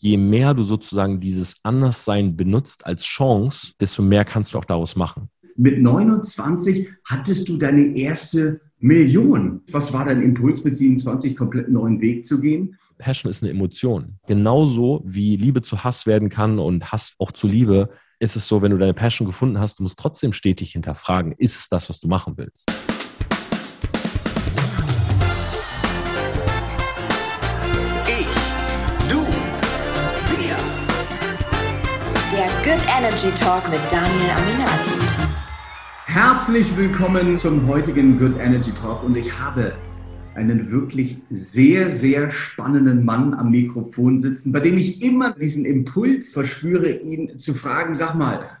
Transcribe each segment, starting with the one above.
je mehr du sozusagen dieses Anderssein benutzt als Chance, desto mehr kannst du auch daraus machen. Mit 29 hattest du deine erste Million. Was war dein Impuls, mit 27 komplett neuen Weg zu gehen? Passion ist eine Emotion. Genauso wie Liebe zu Hass werden kann und Hass auch zu Liebe, ist es so, wenn du deine Passion gefunden hast, du musst trotzdem stetig hinterfragen, ist es das, was du machen willst? Energy Talk mit Daniel Aminati. Herzlich willkommen zum heutigen Good Energy Talk und ich habe einen wirklich sehr, sehr spannenden Mann am Mikrofon sitzen, bei dem ich immer diesen Impuls verspüre, ihn zu fragen, sag mal,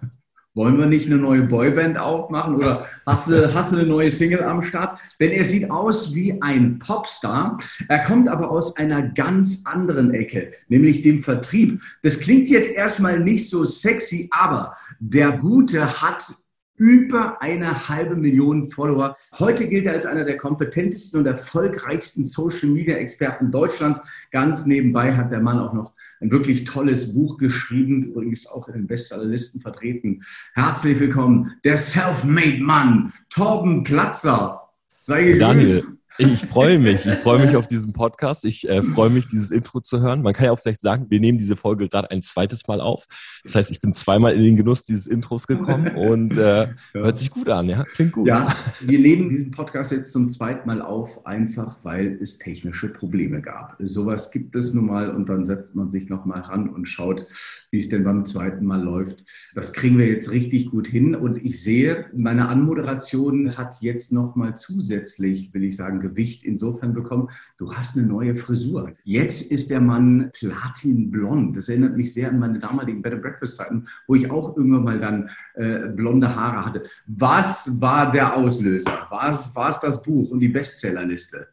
wollen wir nicht eine neue Boyband aufmachen oder hast du, hast du eine neue Single am Start? Denn er sieht aus wie ein Popstar. Er kommt aber aus einer ganz anderen Ecke, nämlich dem Vertrieb. Das klingt jetzt erstmal nicht so sexy, aber der Gute hat über eine halbe Million Follower. Heute gilt er als einer der kompetentesten und erfolgreichsten Social-Media-Experten Deutschlands. Ganz nebenbei hat der Mann auch noch ein wirklich tolles Buch geschrieben, übrigens auch in den Bestsellerlisten vertreten. Herzlich willkommen, der Self-Made Mann, Torben Platzer. Sei gegrüßt. Daniel, ich freue mich. Ich freue mich auf diesen Podcast. Ich äh, freue mich, dieses Intro zu hören. Man kann ja auch vielleicht sagen, wir nehmen diese Folge gerade ein zweites Mal auf. Das heißt, ich bin zweimal in den Genuss dieses Intros gekommen und äh, ja. hört sich gut an. Ja, klingt gut. Ja, wir nehmen diesen Podcast jetzt zum zweiten Mal auf, einfach weil es technische Probleme gab. Sowas gibt es nun mal und dann setzt man sich nochmal ran und schaut, wie es denn beim zweiten Mal läuft. Das kriegen wir jetzt richtig gut hin und ich sehe, meine Anmoderation hat jetzt nochmal zusätzlich, will ich sagen, Gewicht insofern bekommen, du hast eine neue Frisur. Jetzt ist der Mann platinblond. Das erinnert mich sehr an meine damaligen Bed and Breakfast Zeiten, wo ich auch irgendwann mal dann äh, blonde Haare hatte. Was war der Auslöser? War es, war es das Buch und die Bestsellerliste?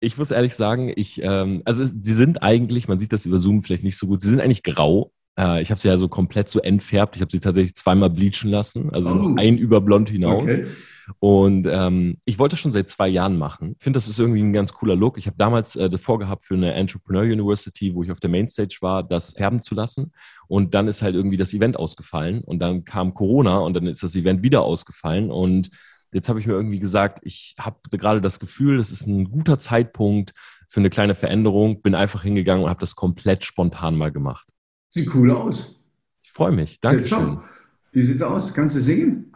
Ich muss ehrlich sagen, ich, ähm, also es, sie sind eigentlich, man sieht das über Zoom vielleicht nicht so gut, sie sind eigentlich grau. Äh, ich habe sie ja so komplett so entfärbt. Ich habe sie tatsächlich zweimal bleachen lassen, also oh. noch ein über blond hinaus. Okay. Und ähm, ich wollte das schon seit zwei Jahren machen. Ich finde, das ist irgendwie ein ganz cooler Look. Ich habe damals äh, das vorgehabt für eine Entrepreneur University, wo ich auf der Mainstage war, das färben zu lassen. Und dann ist halt irgendwie das Event ausgefallen. Und dann kam Corona und dann ist das Event wieder ausgefallen. Und jetzt habe ich mir irgendwie gesagt, ich habe gerade das Gefühl, das ist ein guter Zeitpunkt für eine kleine Veränderung. Bin einfach hingegangen und habe das komplett spontan mal gemacht. Sieht cool aus. Ich freue mich. Dankeschön. Wie sieht's aus? Kannst du singen?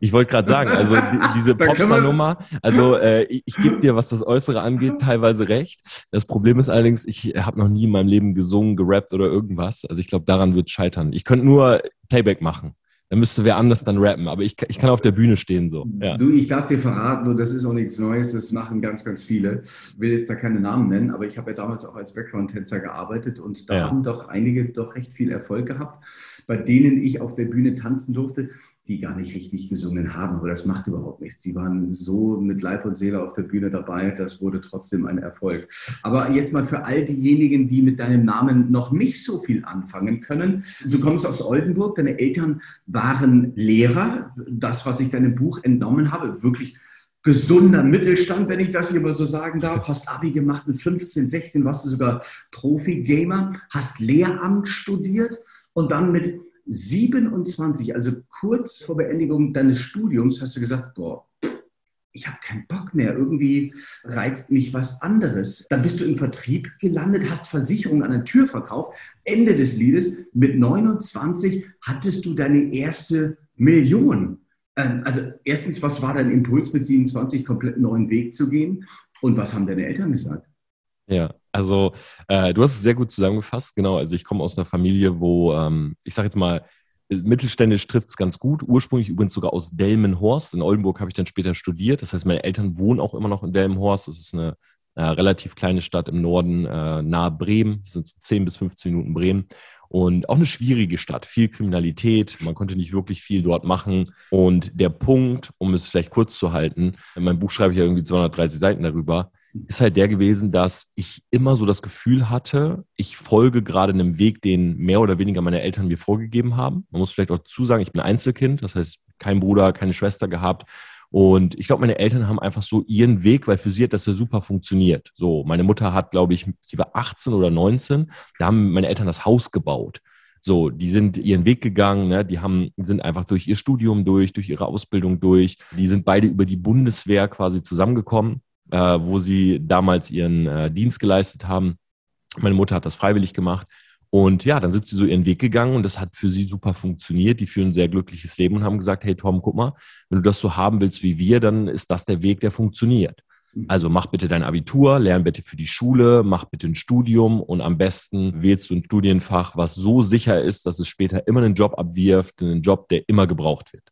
Ich wollte gerade sagen, also die, diese Popstar-Nummer, also äh, ich, ich gebe dir, was das Äußere angeht, teilweise recht. Das Problem ist allerdings, ich habe noch nie in meinem Leben gesungen, gerappt oder irgendwas. Also ich glaube, daran wird scheitern. Ich könnte nur Playback machen. Dann müsste wer anders dann rappen, aber ich, ich kann auf der Bühne stehen so. Ja. Du, ich darf dir verraten, und das ist auch nichts Neues, das machen ganz, ganz viele. Ich will jetzt da keine Namen nennen, aber ich habe ja damals auch als Background-Tänzer gearbeitet und da ja. haben doch einige doch recht viel Erfolg gehabt bei denen ich auf der Bühne tanzen durfte, die gar nicht richtig gesungen haben. Aber das macht überhaupt nichts. Sie waren so mit Leib und Seele auf der Bühne dabei, das wurde trotzdem ein Erfolg. Aber jetzt mal für all diejenigen, die mit deinem Namen noch nicht so viel anfangen können. Du kommst aus Oldenburg, deine Eltern waren Lehrer. Das, was ich deinem Buch entnommen habe, wirklich gesunder Mittelstand, wenn ich das hier mal so sagen darf. Hast Abi gemacht mit 15, 16, warst du sogar Profi-Gamer, hast Lehramt studiert und dann mit 27, also kurz vor Beendigung deines Studiums, hast du gesagt, boah, ich habe keinen Bock mehr, irgendwie reizt mich was anderes. Dann bist du im Vertrieb gelandet, hast Versicherungen an der Tür verkauft. Ende des Liedes, mit 29 hattest du deine erste Million. Ähm, also erstens, was war dein Impuls mit 27 komplett neuen Weg zu gehen? Und was haben deine Eltern gesagt? Ja, also äh, du hast es sehr gut zusammengefasst. Genau, also ich komme aus einer Familie, wo ähm, ich sage jetzt mal, mittelständisch trifft es ganz gut. Ursprünglich übrigens sogar aus Delmenhorst. In Oldenburg habe ich dann später studiert. Das heißt, meine Eltern wohnen auch immer noch in Delmenhorst. Das ist eine äh, relativ kleine Stadt im Norden, äh, nahe Bremen. Das sind so 10 bis 15 Minuten Bremen. Und auch eine schwierige Stadt, viel Kriminalität, man konnte nicht wirklich viel dort machen. Und der Punkt, um es vielleicht kurz zu halten, in meinem Buch schreibe ich ja irgendwie 230 Seiten darüber, ist halt der gewesen, dass ich immer so das Gefühl hatte, ich folge gerade einem Weg, den mehr oder weniger meine Eltern mir vorgegeben haben. Man muss vielleicht auch zusagen, ich bin Einzelkind, das heißt kein Bruder, keine Schwester gehabt Und ich glaube, meine Eltern haben einfach so ihren Weg, weil für sie hat das ja super funktioniert. So, meine Mutter hat, glaube ich, sie war 18 oder 19, da haben meine Eltern das Haus gebaut. So, die sind ihren Weg gegangen, ne? die haben, sind einfach durch ihr Studium durch, durch ihre Ausbildung durch. Die sind beide über die Bundeswehr quasi zusammengekommen, äh, wo sie damals ihren äh, Dienst geleistet haben. Meine Mutter hat das freiwillig gemacht. Und ja, dann sind sie so ihren Weg gegangen und das hat für sie super funktioniert. Die führen ein sehr glückliches Leben und haben gesagt, hey Tom, guck mal, wenn du das so haben willst wie wir, dann ist das der Weg, der funktioniert. Mhm. Also mach bitte dein Abitur, lern bitte für die Schule, mach bitte ein Studium und am besten wählst du ein Studienfach, was so sicher ist, dass es später immer einen Job abwirft, einen Job, der immer gebraucht wird.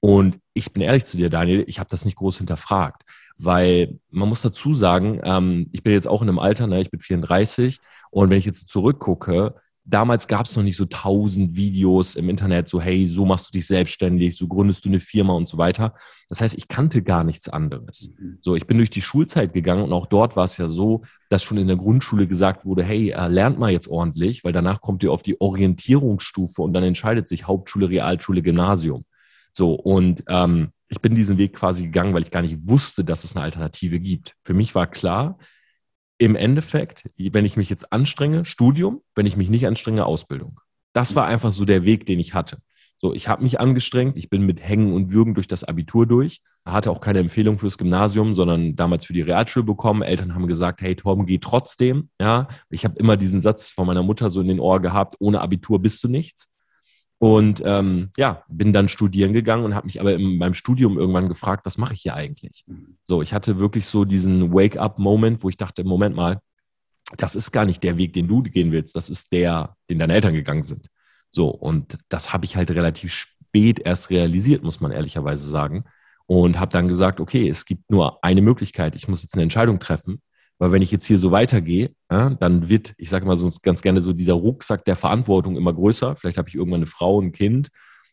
Und ich bin ehrlich zu dir, Daniel, ich habe das nicht groß hinterfragt, weil man muss dazu sagen, ähm, ich bin jetzt auch in einem Alter, ne, ich bin 34 und wenn ich jetzt zurückgucke, damals gab es noch nicht so tausend Videos im Internet, so hey, so machst du dich selbstständig, so gründest du eine Firma und so weiter. Das heißt, ich kannte gar nichts anderes. Mhm. So, ich bin durch die Schulzeit gegangen und auch dort war es ja so, dass schon in der Grundschule gesagt wurde, hey, äh, lernt mal jetzt ordentlich, weil danach kommt ihr auf die Orientierungsstufe und dann entscheidet sich Hauptschule, Realschule, Gymnasium. So, und ähm, ich bin diesen Weg quasi gegangen, weil ich gar nicht wusste, dass es eine Alternative gibt. Für mich war klar, im Endeffekt, wenn ich mich jetzt anstrenge, Studium, wenn ich mich nicht anstrenge, Ausbildung. Das war einfach so der Weg, den ich hatte. So, ich habe mich angestrengt, ich bin mit Hängen und Würgen durch das Abitur durch, hatte auch keine Empfehlung fürs Gymnasium, sondern damals für die Realschule bekommen. Eltern haben gesagt, hey Torben, geh trotzdem. Ja, ich habe immer diesen Satz von meiner Mutter so in den Ohr gehabt: Ohne Abitur bist du nichts. Und ähm, ja, bin dann studieren gegangen und habe mich aber in meinem Studium irgendwann gefragt, was mache ich hier eigentlich? Mhm. So, ich hatte wirklich so diesen Wake-up-Moment, wo ich dachte, Moment mal, das ist gar nicht der Weg, den du gehen willst, das ist der, den deine Eltern gegangen sind. So, und das habe ich halt relativ spät erst realisiert, muss man ehrlicherweise sagen. Und habe dann gesagt, okay, es gibt nur eine Möglichkeit, ich muss jetzt eine Entscheidung treffen. Weil wenn ich jetzt hier so weitergehe, ja, dann wird, ich sage mal sonst ganz gerne so, dieser Rucksack der Verantwortung immer größer. Vielleicht habe ich irgendwann eine Frau, ein Kind.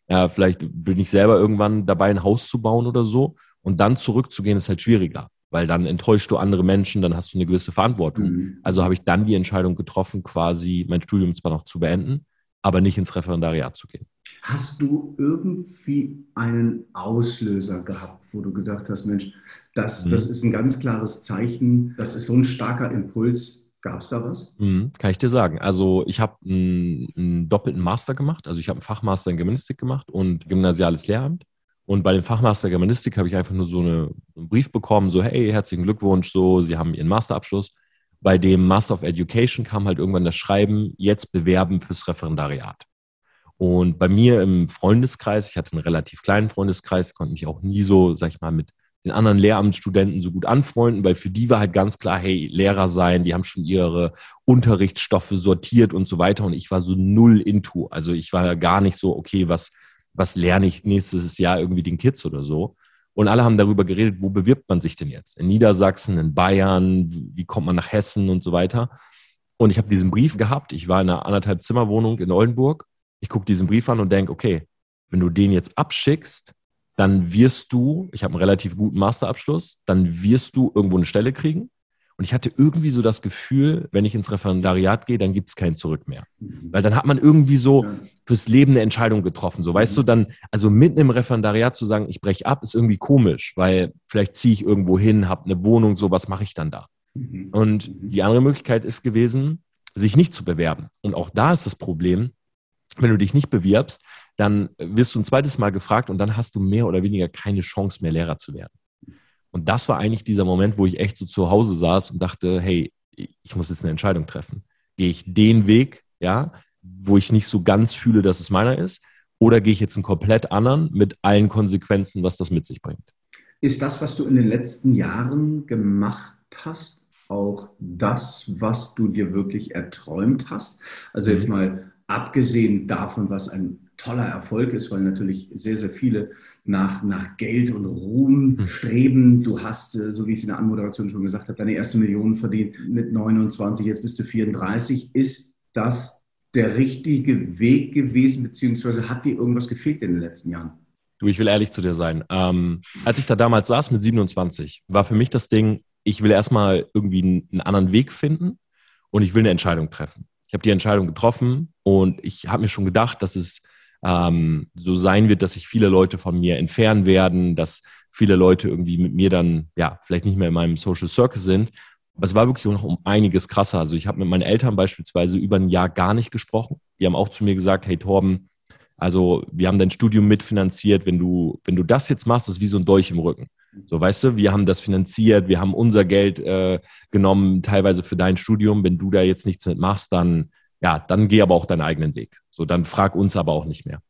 Ja, vielleicht bin ich selber irgendwann dabei, ein Haus zu bauen oder so. Und dann zurückzugehen, ist halt schwieriger, weil dann enttäuschst du andere Menschen, dann hast du eine gewisse Verantwortung. Mhm. Also habe ich dann die Entscheidung getroffen, quasi mein Studium zwar noch zu beenden, aber nicht ins Referendariat zu gehen. Hast du irgendwie einen Auslöser gehabt, wo du gedacht hast, Mensch, das, mhm. das ist ein ganz klares Zeichen, das ist so ein starker Impuls. Gab es da was? Mhm, kann ich dir sagen. Also ich habe einen, einen, doppelten Master gemacht. Also ich habe einen Fachmaster in Germanistik gemacht und gymnasiales Lehramt. Und bei dem Fachmaster Germanistik habe ich einfach nur so eine, einen Brief bekommen, so hey, herzlichen Glückwunsch, so, Sie haben Ihren Masterabschluss. Bei dem Master of Education kam halt irgendwann das Schreiben, jetzt bewerben fürs Referendariat. Und bei mir im Freundeskreis, ich hatte einen relativ kleinen Freundeskreis, konnte mich auch nie so, sag ich mal, mit den anderen Lehramtsstudenten so gut anfreunden, weil für die war halt ganz klar, hey, Lehrer sein, die haben schon ihre Unterrichtsstoffe sortiert und so weiter. Und ich war so null into. Also ich war gar nicht so, okay, was, was lerne ich nächstes Jahr irgendwie den Kids oder so. Und alle haben darüber geredet, wo bewirbt man sich denn jetzt? In Niedersachsen, in Bayern, wie kommt man nach Hessen und so weiter. Und ich habe diesen Brief gehabt. Ich war in einer anderthalb Zimmerwohnung in Oldenburg ich gucke diesen Brief an und denke, okay, wenn du den jetzt abschickst, dann wirst du, ich habe einen relativ guten Masterabschluss, dann wirst du irgendwo eine Stelle kriegen. Und ich hatte irgendwie so das Gefühl, wenn ich ins Referendariat gehe, dann gibt es kein Zurück mehr. Mhm. Weil dann hat man irgendwie so fürs Leben eine Entscheidung getroffen. So, weißt mhm. du, dann, also mitten im Referendariat zu sagen, ich breche ab, ist irgendwie komisch, weil vielleicht ziehe ich irgendwo hin, habe eine Wohnung, so, was mache ich dann da? Mhm. Und die andere Möglichkeit ist gewesen, sich nicht zu bewerben. Und auch da ist das Problem, wenn du dich nicht bewirbst, dann wirst du ein zweites Mal gefragt und dann hast du mehr oder weniger keine Chance mehr, Lehrer zu werden. Und das war eigentlich dieser Moment, wo ich echt so zu Hause saß und dachte, hey, ich muss jetzt eine Entscheidung treffen. Gehe ich den Weg, ja, wo ich nicht so ganz fühle, dass es meiner ist, oder gehe ich jetzt einen komplett anderen mit allen Konsequenzen, was das mit sich bringt? Ist das, was du in den letzten Jahren gemacht hast, auch das, was du dir wirklich erträumt hast? Also jetzt mhm. mal abgesehen davon, was ein toller Erfolg ist, weil natürlich sehr, sehr viele nach, nach Geld und Ruhm hm. streben. Du hast, äh, so wie ich es in der Anmoderation schon gesagt habe, deine erste Million verdient mit 29, jetzt bist du 34. Ist das der richtige Weg gewesen, beziehungsweise hat dir irgendwas gefehlt in den letzten Jahren? Du, ich will ehrlich zu dir sein. Ähm, als ich da damals saß mit 27, war für mich das Ding, ich will erstmal irgendwie einen anderen Weg finden und ich will eine Entscheidung treffen. Ich habe die Entscheidung getroffen und ich habe mir schon gedacht, dass es ähm, so sein wird, dass sich viele Leute von mir entfernen werden, dass viele Leute irgendwie mit mir dann, ja, vielleicht nicht mehr in meinem Social Circle sind. Aber es war wirklich noch um einiges krasser. Also ich habe mit meinen Eltern beispielsweise über ein Jahr gar nicht gesprochen. Die haben auch zu mir gesagt, hey Torben, also wir haben dein Studium mitfinanziert. Wenn du, wenn du das jetzt machst, ist wie so ein Dolch im Rücken. So, weißt du, wir haben das finanziert, wir haben unser Geld äh, genommen, teilweise für dein Studium. Wenn du da jetzt nichts mit machst, dann, ja, dann geh aber auch deinen eigenen Weg. So, dann frag uns aber auch nicht mehr.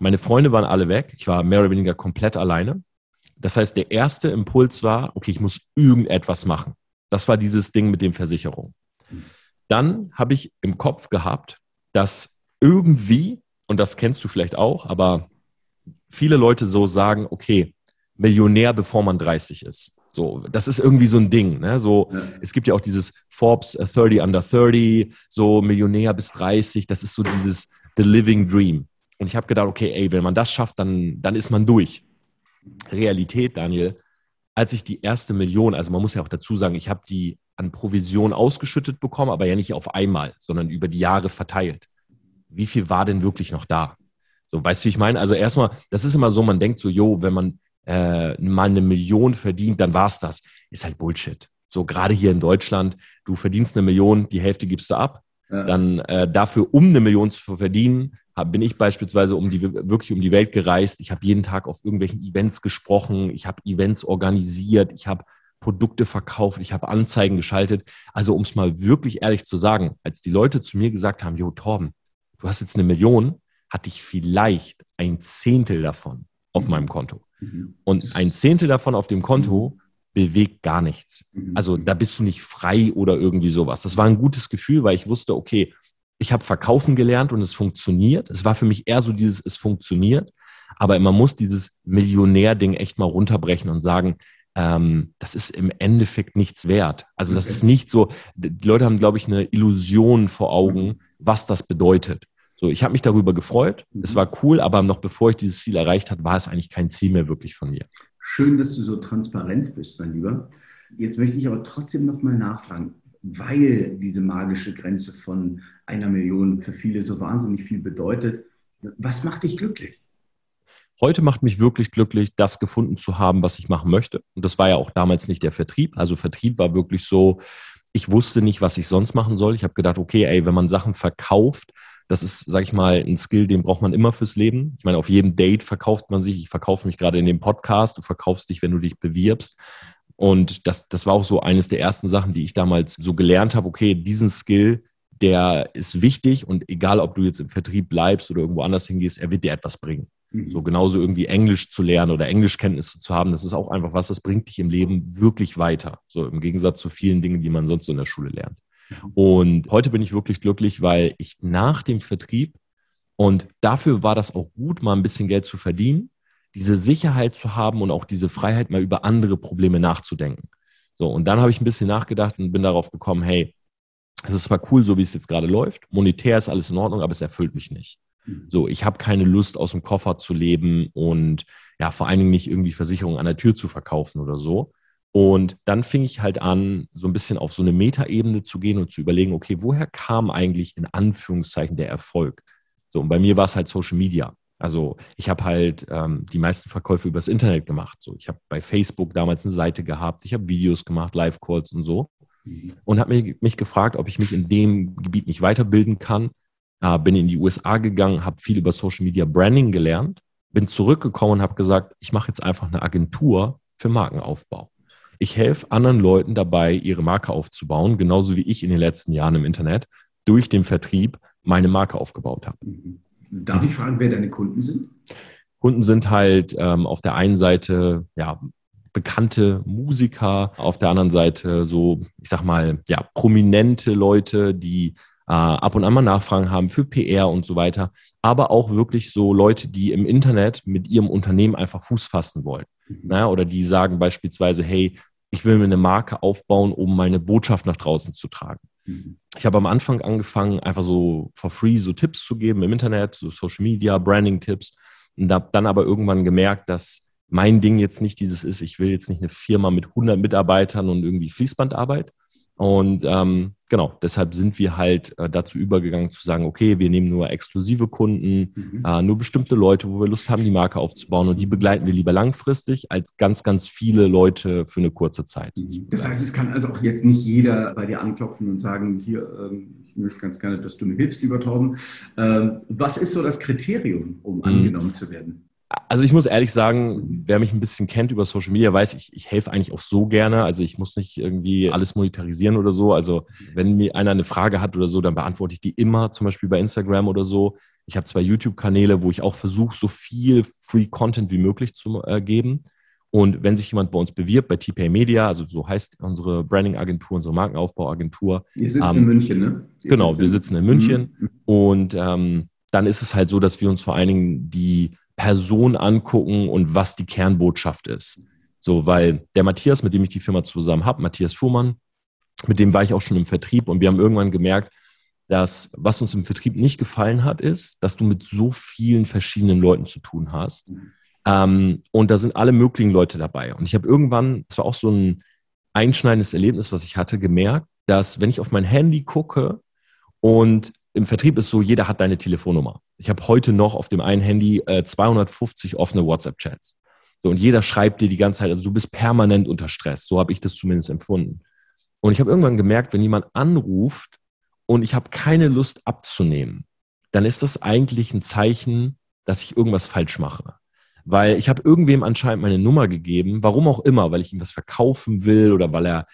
Meine Freunde waren alle weg. Ich war mehr oder weniger komplett alleine. Das heißt, der erste Impuls war, okay, ich muss irgendetwas machen. Das war dieses Ding mit den Versicherungen. Dann habe ich im Kopf gehabt, dass irgendwie, und das kennst du vielleicht auch, aber viele Leute so sagen, okay, Millionär, bevor man 30 ist. So, das ist irgendwie so ein Ding. Ne? So, ja. Es gibt ja auch dieses Forbes 30 uh, under 30, so Millionär bis 30, das ist so dieses The Living Dream. Und ich habe gedacht, okay, ey, wenn man das schafft, dann, dann ist man durch. Realität, Daniel, als ich die erste Million, also man muss ja auch dazu sagen, ich habe die an Provision ausgeschüttet bekommen, aber ja nicht auf einmal, sondern über die Jahre verteilt. Wie viel war denn wirklich noch da? So, weißt du, wie ich meine? Also erstmal, das ist immer so, man denkt so, jo, wenn man äh, mal eine Million verdient, dann war's das. Ist halt Bullshit. So gerade hier in Deutschland, du verdienst eine Million, die Hälfte gibst du ab. Ja. Dann äh, dafür, um eine Million zu verdienen, hab, bin ich beispielsweise um die, wirklich um die Welt gereist. Ich habe jeden Tag auf irgendwelchen Events gesprochen. Ich habe Events organisiert. Ich habe Produkte verkauft. Ich habe Anzeigen geschaltet. Also um es mal wirklich ehrlich zu sagen, als die Leute zu mir gesagt haben, Jo Torben, du hast jetzt eine Million, hatte ich vielleicht ein Zehntel davon auf meinem Konto. Mhm. Und ein Zehntel davon auf dem Konto mhm. bewegt gar nichts. Mhm. Also da bist du nicht frei oder irgendwie sowas. Das war ein gutes Gefühl, weil ich wusste, okay, ich habe verkaufen gelernt und es funktioniert. Es war für mich eher so dieses, es funktioniert. Aber man muss dieses Millionär-Ding echt mal runterbrechen und sagen, ähm, das ist im Endeffekt nichts wert. Also das okay. ist nicht so, die Leute haben, glaube ich, eine Illusion vor Augen, was das bedeutet. So, ich habe mich darüber gefreut. Mhm. Es war cool, aber noch bevor ich dieses Ziel erreicht habe, war es eigentlich kein Ziel mehr wirklich von mir. Schön, dass du so transparent bist, mein Lieber. Jetzt möchte ich aber trotzdem noch mal nachfragen, weil diese magische Grenze von einer Million für viele so wahnsinnig viel bedeutet. Was macht dich glücklich? Heute macht mich wirklich glücklich, das gefunden zu haben, was ich machen möchte. Und das war ja auch damals nicht der Vertrieb. Also Vertrieb war wirklich so, ich wusste nicht, was ich sonst machen soll. Ich habe gedacht, okay, ey, wenn man Sachen verkauft, das ist, sag ich mal, ein Skill, den braucht man immer fürs Leben. Ich meine, auf jedem Date verkauft man sich. Ich verkaufe mich gerade in dem Podcast. Du verkaufst dich, wenn du dich bewirbst. Und das, das war auch so eines der ersten Sachen, die ich damals so gelernt habe. Okay, diesen Skill, der ist wichtig und egal, ob du jetzt im Vertrieb bleibst oder irgendwo anders hingehst, er wird dir etwas bringen. Mhm. So genauso irgendwie Englisch zu lernen oder Englischkenntnisse zu haben, das ist auch einfach was, das bringt dich im Leben wirklich weiter. So im Gegensatz zu vielen Dingen, die man sonst so in der Schule lernt. Und heute bin ich wirklich glücklich, weil ich nach dem Vertrieb, und dafür war das auch gut, mal ein bisschen Geld zu verdienen, diese Sicherheit zu haben und auch diese Freiheit, mal über andere Probleme nachzudenken. So, und dann habe ich ein bisschen nachgedacht und bin darauf gekommen, hey, es ist zwar cool, so wie es jetzt gerade läuft, monetär ist alles in Ordnung, aber es erfüllt mich nicht. Mhm. So, ich habe keine Lust, aus dem Koffer zu leben und ja, vor allen Dingen nicht irgendwie Versicherungen an der Tür zu verkaufen oder so. Und dann fing ich halt an, so ein bisschen auf so eine Metaebene zu gehen und zu überlegen, okay, woher kam eigentlich in Anführungszeichen der Erfolg? So, und bei mir war es halt Social Media. Also ich habe halt ähm, die meisten Verkäufe übers Internet gemacht. So, ich habe bei Facebook damals eine Seite gehabt, ich habe Videos gemacht, Live-Calls und so. Mhm. Und habe mich, mich gefragt, ob ich mich in dem Gebiet nicht weiterbilden kann. Äh, bin in die USA gegangen, habe viel über Social Media Branding gelernt, bin zurückgekommen und habe gesagt, ich mache jetzt einfach eine Agentur für Markenaufbau. Ich helfe anderen Leuten dabei, ihre Marke aufzubauen, genauso wie ich in den letzten Jahren im Internet durch den Vertrieb meine Marke aufgebaut habe. Mhm. Darf ich fragen, wer deine Kunden sind? Kunden sind halt ähm, auf der einen Seite ja bekannte Musiker, auf der anderen Seite so, ich sag mal, ja, prominente Leute, die äh, ab und an mal Nachfragen haben für PR und so weiter, aber auch wirklich so Leute, die im Internet mit ihrem Unternehmen einfach Fuß fassen wollen. Mhm. Na, oder die sagen beispielsweise, hey, ich will mir eine Marke aufbauen, um meine Botschaft nach draußen zu tragen. Mhm. Ich habe am Anfang angefangen, einfach so for free so Tipps zu geben im Internet, so Social Media, Branding-Tipps. Und habe dann aber irgendwann gemerkt, dass mein Ding jetzt nicht dieses ist, ich will jetzt nicht eine Firma mit 100 Mitarbeitern und irgendwie Fließbandarbeit, Und ähm, genau, deshalb sind wir halt äh, dazu übergegangen zu sagen, okay, wir nehmen nur exklusive Kunden, mhm. äh, nur bestimmte Leute, wo wir Lust haben, die Marke aufzubauen und die begleiten wir lieber langfristig als ganz, ganz viele Leute für eine kurze Zeit. Mhm. Das heißt, es kann also auch jetzt nicht jeder bei dir anklopfen und sagen, hier, ähm, ich möchte ganz gerne, dass du mir hilfst, lieber Torben. Ähm, was ist so das Kriterium, um mhm. angenommen zu werden? Also ich muss ehrlich sagen, wer mich ein bisschen kennt über Social Media, weiß, ich, ich helfe eigentlich auch so gerne. Also ich muss nicht irgendwie alles monetarisieren oder so. Also wenn mir einer eine Frage hat oder so, dann beantworte ich die immer, zum Beispiel bei Instagram oder so. Ich habe zwei YouTube-Kanäle, wo ich auch versuche, so viel Free Content wie möglich zu äh, geben. Und wenn sich jemand bei uns bewirbt, bei TPay Media, also so heißt unsere Branding-Agentur, unsere Markenaufbauagentur. Ihr sitzt ähm, in München, ne? Ihr genau, wir sitzen in München. Mhm. Und ähm, dann ist es halt so, dass wir uns vor allen Dingen die Person angucken und was die Kernbotschaft ist. So, weil der Matthias, mit dem ich die Firma zusammen habe, Matthias Fuhrmann, mit dem war ich auch schon im Vertrieb und wir haben irgendwann gemerkt, dass was uns im Vertrieb nicht gefallen hat, ist, dass du mit so vielen verschiedenen Leuten zu tun hast. Ähm, und da sind alle möglichen Leute dabei. Und ich habe irgendwann, das war auch so ein einschneidendes Erlebnis, was ich hatte, gemerkt, dass wenn ich auf mein Handy gucke und im Vertrieb ist so, jeder hat deine Telefonnummer. Ich habe heute noch auf dem einen Handy äh, 250 offene WhatsApp-Chats. So, und jeder schreibt dir die ganze Zeit, also du bist permanent unter Stress. So habe ich das zumindest empfunden. Und ich habe irgendwann gemerkt, wenn jemand anruft und ich habe keine Lust abzunehmen, dann ist das eigentlich ein Zeichen, dass ich irgendwas falsch mache. Weil ich habe irgendwem anscheinend meine Nummer gegeben, warum auch immer, weil ich ihm was verkaufen will oder weil er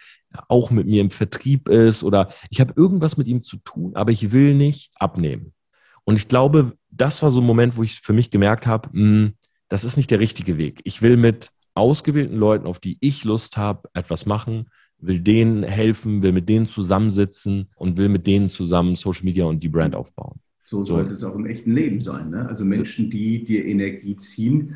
auch mit mir im Vertrieb ist oder ich habe irgendwas mit ihm zu tun, aber ich will nicht abnehmen. Und ich glaube, das war so ein Moment, wo ich für mich gemerkt habe, hm, das ist nicht der richtige Weg. Ich will mit ausgewählten Leuten, auf die ich Lust habe, etwas machen, will denen helfen, will mit denen zusammensitzen und will mit denen zusammen Social Media und die Brand aufbauen. So sollte so. es auch im echten Leben sein. Ne? Also Menschen, die dir Energie ziehen,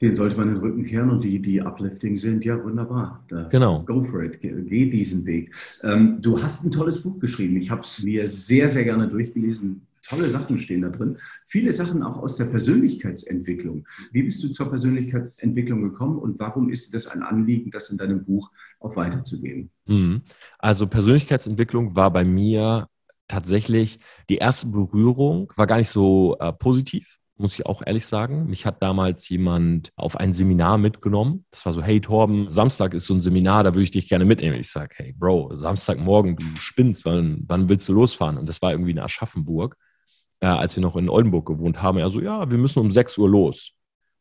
den sollte man den Rücken kehren und die, die uplifting sind, ja wunderbar. Da, genau. Go for it, geh, geh diesen Weg. Ähm, du hast ein tolles Buch geschrieben. Ich habe es mir sehr, sehr gerne durchgelesen. Tolle Sachen stehen da drin. Viele Sachen auch aus der Persönlichkeitsentwicklung. Wie bist du zur Persönlichkeitsentwicklung gekommen und warum ist dir das ein Anliegen, das in deinem Buch auch weiterzugeben? Mhm. Also Persönlichkeitsentwicklung war bei mir tatsächlich die erste Berührung, war gar nicht so äh, positiv muss ich auch ehrlich sagen. Mich hat damals jemand auf ein Seminar mitgenommen. Das war so, hey Torben, Samstag ist so ein Seminar, da würde ich dich gerne mitnehmen. Ich sage, hey Bro, Samstagmorgen, du spinnst, wann, wann willst du losfahren? Und das war irgendwie in Aschaffenburg, äh, als wir noch in Oldenburg gewohnt haben. Er so, ja, wir müssen um 6 Uhr los.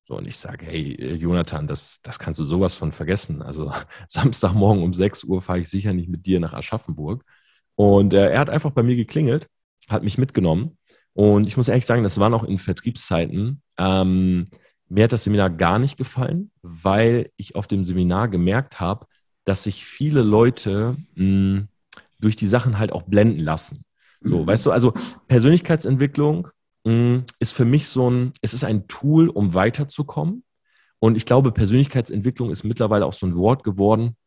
So, und ich sage, hey, Jonathan, das, das kannst du sowas von vergessen. Also Samstagmorgen um 6 Uhr fahre ich sicher nicht mit dir nach Aschaffenburg. Und äh, er hat einfach bei mir geklingelt, hat mich mitgenommen und ich muss ehrlich sagen, das war noch in Vertriebszeiten. Ähm, mir hat das Seminar gar nicht gefallen, weil ich auf dem Seminar gemerkt habe, dass sich viele Leute mh, hm, durch die Sachen halt auch blenden lassen. So, mhm. weißt du, also Persönlichkeitsentwicklung mh, hm, ist für mich so ein, es ist ein Tool, um weiterzukommen. Und ich glaube, Persönlichkeitsentwicklung ist mittlerweile auch so ein Wort geworden.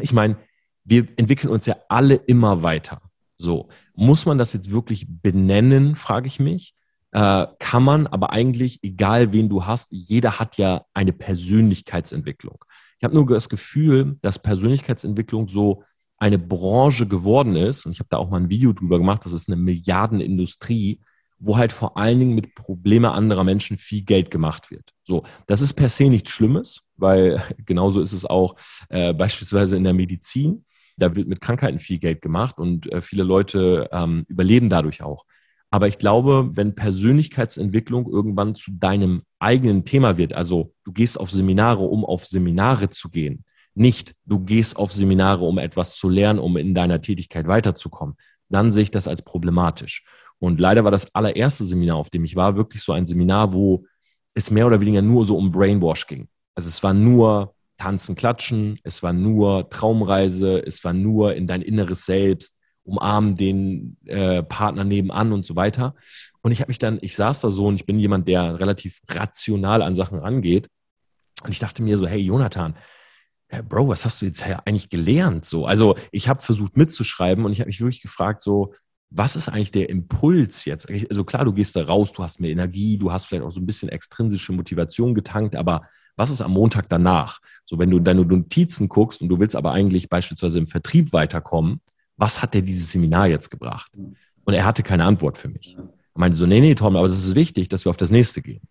Ich meine, wir entwickeln uns ja alle immer weiter. So, muss man das jetzt wirklich benennen, frage ich mich. Äh, kann man, aber eigentlich, egal wen du hast, jeder hat ja eine Persönlichkeitsentwicklung. Ich habe nur das Gefühl, dass Persönlichkeitsentwicklung so eine Branche geworden ist, und ich habe da auch mal ein Video drüber gemacht, das ist eine Milliardenindustrie, wo halt vor allen Dingen mit Probleme anderer Menschen viel Geld gemacht wird. So, das ist per se nichts Schlimmes, weil genauso ist es auch äh, beispielsweise in der Medizin. Da wird mit Krankheiten viel Geld gemacht und äh, viele Leute ähm, überleben dadurch auch. Aber ich glaube, wenn Persönlichkeitsentwicklung irgendwann zu deinem eigenen Thema wird, also du gehst auf Seminare, um auf Seminare zu gehen, nicht du gehst auf Seminare, um etwas zu lernen, um in deiner Tätigkeit weiterzukommen, dann sehe ich das als problematisch. Und leider war das allererste Seminar, auf dem ich war, wirklich so ein Seminar, wo es mehr oder weniger nur so um Brainwash ging. Also es war nur Tanzen, Klatschen, es war nur Traumreise, es war nur in dein inneres Selbst, umarmen den äh, Partner nebenan und so weiter. Und ich habe mich dann, ich saß da so und ich bin jemand, der relativ rational an Sachen rangeht. Und ich dachte mir so, hey Jonathan, hey Bro, was hast du jetzt eigentlich gelernt? So, also ich habe versucht mitzuschreiben und ich habe mich wirklich gefragt, so, was ist eigentlich der Impuls jetzt? Also klar, du gehst da raus, du hast mehr Energie, du hast vielleicht auch so ein bisschen extrinsische Motivation getankt, aber was ist am Montag danach? So, wenn du deine Notizen guckst und du willst aber eigentlich beispielsweise im Vertrieb weiterkommen, was hat dir dieses Seminar jetzt gebracht? Und er hatte keine Antwort für mich. Er meinte so, nee, nee, Tom, aber es ist wichtig, dass wir auf das nächste gehen.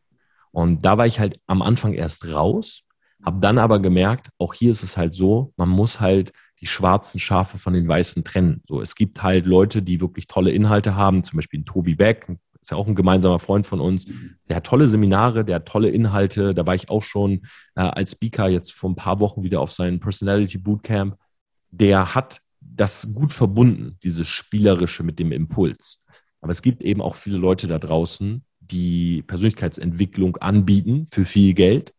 Und da war ich halt am Anfang erst raus, habe dann aber gemerkt, auch hier ist es halt so, man muss halt die schwarzen Schafe von den weißen trennen. So, es gibt halt Leute, die wirklich tolle Inhalte haben, zum Beispiel Tobi Beck, ist ja auch ein gemeinsamer Freund von uns. Der hat tolle Seminare, der hat tolle Inhalte. Da war ich auch schon äh, als Speaker jetzt vor ein paar Wochen wieder auf seinem Personality Bootcamp. Der hat das gut verbunden, dieses Spielerische mit dem Impuls. Aber es gibt eben auch viele Leute da draußen, die Persönlichkeitsentwicklung anbieten für viel Geld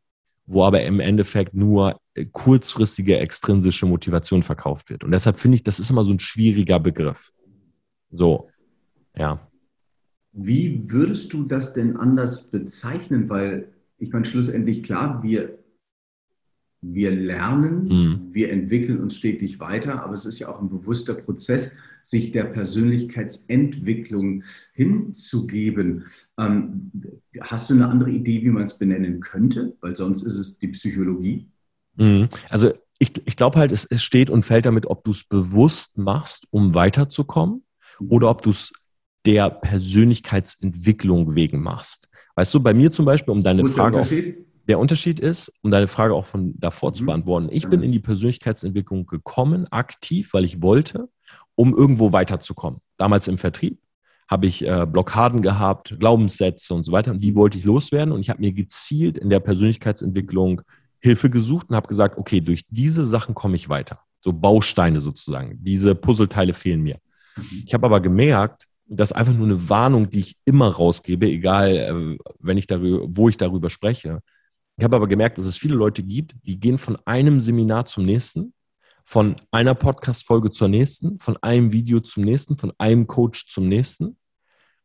wo aber im Endeffekt nur äh, kurzfristige extrinsische Motivation verkauft wird. Und deshalb finde ich, das ist immer so ein schwieriger Begriff. So, ja. Wie würdest du das denn anders bezeichnen? Weil ich meine, schlussendlich klar, wir wir lernen, mhm. wir entwickeln uns stetig weiter, aber es ist ja auch ein bewusster Prozess, sich der Persönlichkeitsentwicklung hinzugeben. Ähm, hast du eine andere Idee, wie man es benennen könnte? Weil sonst ist es die Psychologie. Mhm. Also ich, ich glaube halt, es, es steht und fällt damit, ob du es bewusst machst, um weiterzukommen, mhm. oder ob du es der Persönlichkeitsentwicklung wegen machst. Weißt du, bei mir zum Beispiel, um deine Wo ist Frage. Der Unterschied? Der Unterschied ist, um deine Frage auch von davor mhm. zu beantworten, ich bin in die Persönlichkeitsentwicklung gekommen, aktiv, weil ich wollte, um irgendwo weiterzukommen. Damals im Vertrieb habe ich äh, Blockaden gehabt, Glaubenssätze und so weiter und die wollte ich loswerden und ich habe mir gezielt in der Persönlichkeitsentwicklung Hilfe gesucht und habe gesagt, okay, durch diese Sachen komme ich weiter. So Bausteine sozusagen. Diese Puzzleteile fehlen mir. Mhm. Ich habe aber gemerkt, das ist einfach nur eine Warnung, die ich immer rausgebe, egal, äh, wenn ich darüber, wo ich darüber spreche. Ich habe aber gemerkt, dass es viele Leute gibt, die gehen von einem Seminar zum nächsten, von einer Podcast-Folge zur nächsten, von einem Video zum nächsten, von einem Coach zum nächsten.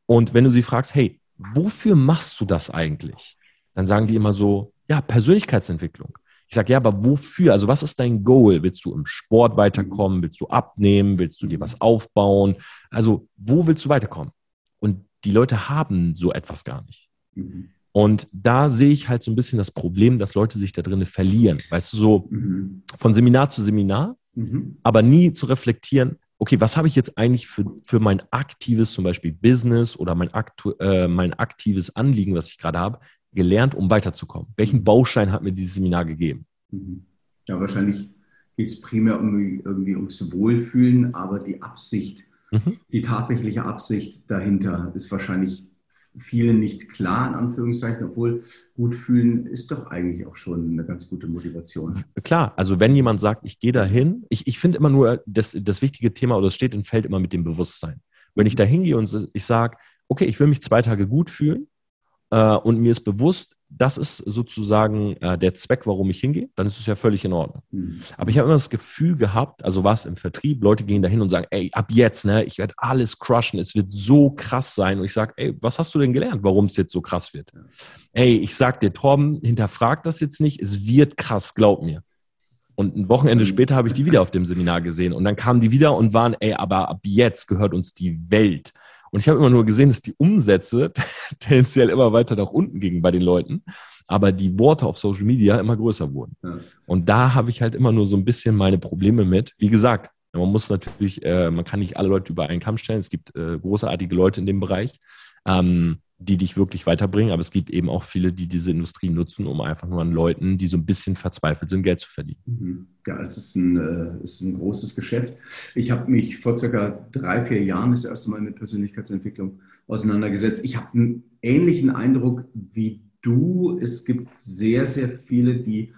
Und wenn du sie fragst, hey, wofür machst du das eigentlich? Dann sagen die immer so, ja, Persönlichkeitsentwicklung. Ich sage, ja, aber wofür? Also was ist dein Goal? Willst du im Sport weiterkommen? Willst du abnehmen? Willst du dir was aufbauen? Also wo willst du weiterkommen? Und die Leute haben so etwas gar nicht. Mhm. Und da sehe ich halt so ein bisschen das Problem, dass Leute sich da drinnen verlieren. Weißt du, so mhm. von Seminar zu Seminar, mhm. aber nie zu reflektieren, okay, was habe ich jetzt eigentlich für, für mein aktives, zum Beispiel Business oder mein, aktu äh, mein aktives Anliegen, was ich gerade habe, gelernt, um weiterzukommen? Welchen mhm. Baustein hat mir dieses Seminar gegeben? Mhm. Ja, wahrscheinlich geht es primär um, irgendwie ums Wohlfühlen, aber die Absicht, mhm. die tatsächliche Absicht dahinter ist wahrscheinlich vielen nicht klar, in Anführungszeichen, obwohl gut fühlen ist doch eigentlich auch schon eine ganz gute Motivation. Klar, also wenn jemand sagt, ich gehe dahin, ich, ich finde immer nur, das, das wichtige Thema oder es steht und fällt immer mit dem Bewusstsein. Wenn ich da hingehe und ich sage, okay, ich will mich zwei Tage gut fühlen äh, und mir ist bewusst, das ist sozusagen äh, der Zweck, warum ich hingehe, dann ist es ja völlig in Ordnung. Mhm. Aber ich habe immer das Gefühl gehabt, also was im Vertrieb, Leute gehen dahin und sagen, ey, ab jetzt, ne, ich werde alles crushen, es wird so krass sein. Und ich sage, ey, was hast du denn gelernt, warum es jetzt so krass wird? Ja. Ey, ich sag dir, Torben, hinterfrag das jetzt nicht, es wird krass, glaub mir. Und ein Wochenende mhm. später habe ich die wieder auf dem Seminar gesehen. Und dann kamen die wieder und waren, ey, aber ab jetzt gehört uns die Welt. Und ich habe immer nur gesehen, dass die Umsätze tendenziell immer weiter nach unten gingen bei den Leuten, aber die Worte auf Social Media immer größer wurden. Ja. Und da habe ich halt immer nur so ein bisschen meine Probleme mit. Wie gesagt, man muss natürlich, äh, man kann nicht alle Leute über einen Kamm stellen. Es gibt äh, großartige Leute in dem Bereich. Ähm, die dich wirklich weiterbringen. Aber es gibt eben auch viele, die diese Industrie nutzen, um einfach nur an Leuten, die so ein bisschen verzweifelt sind, Geld zu verdienen. Mhm. Ja, es ist ein, äh, es ist ein großes Geschäft. Ich habe mich vor circa drei, vier Jahren das erste Mal mit Persönlichkeitsentwicklung auseinandergesetzt. Ich habe einen ähnlichen Eindruck wie du. Es gibt sehr, sehr viele, die,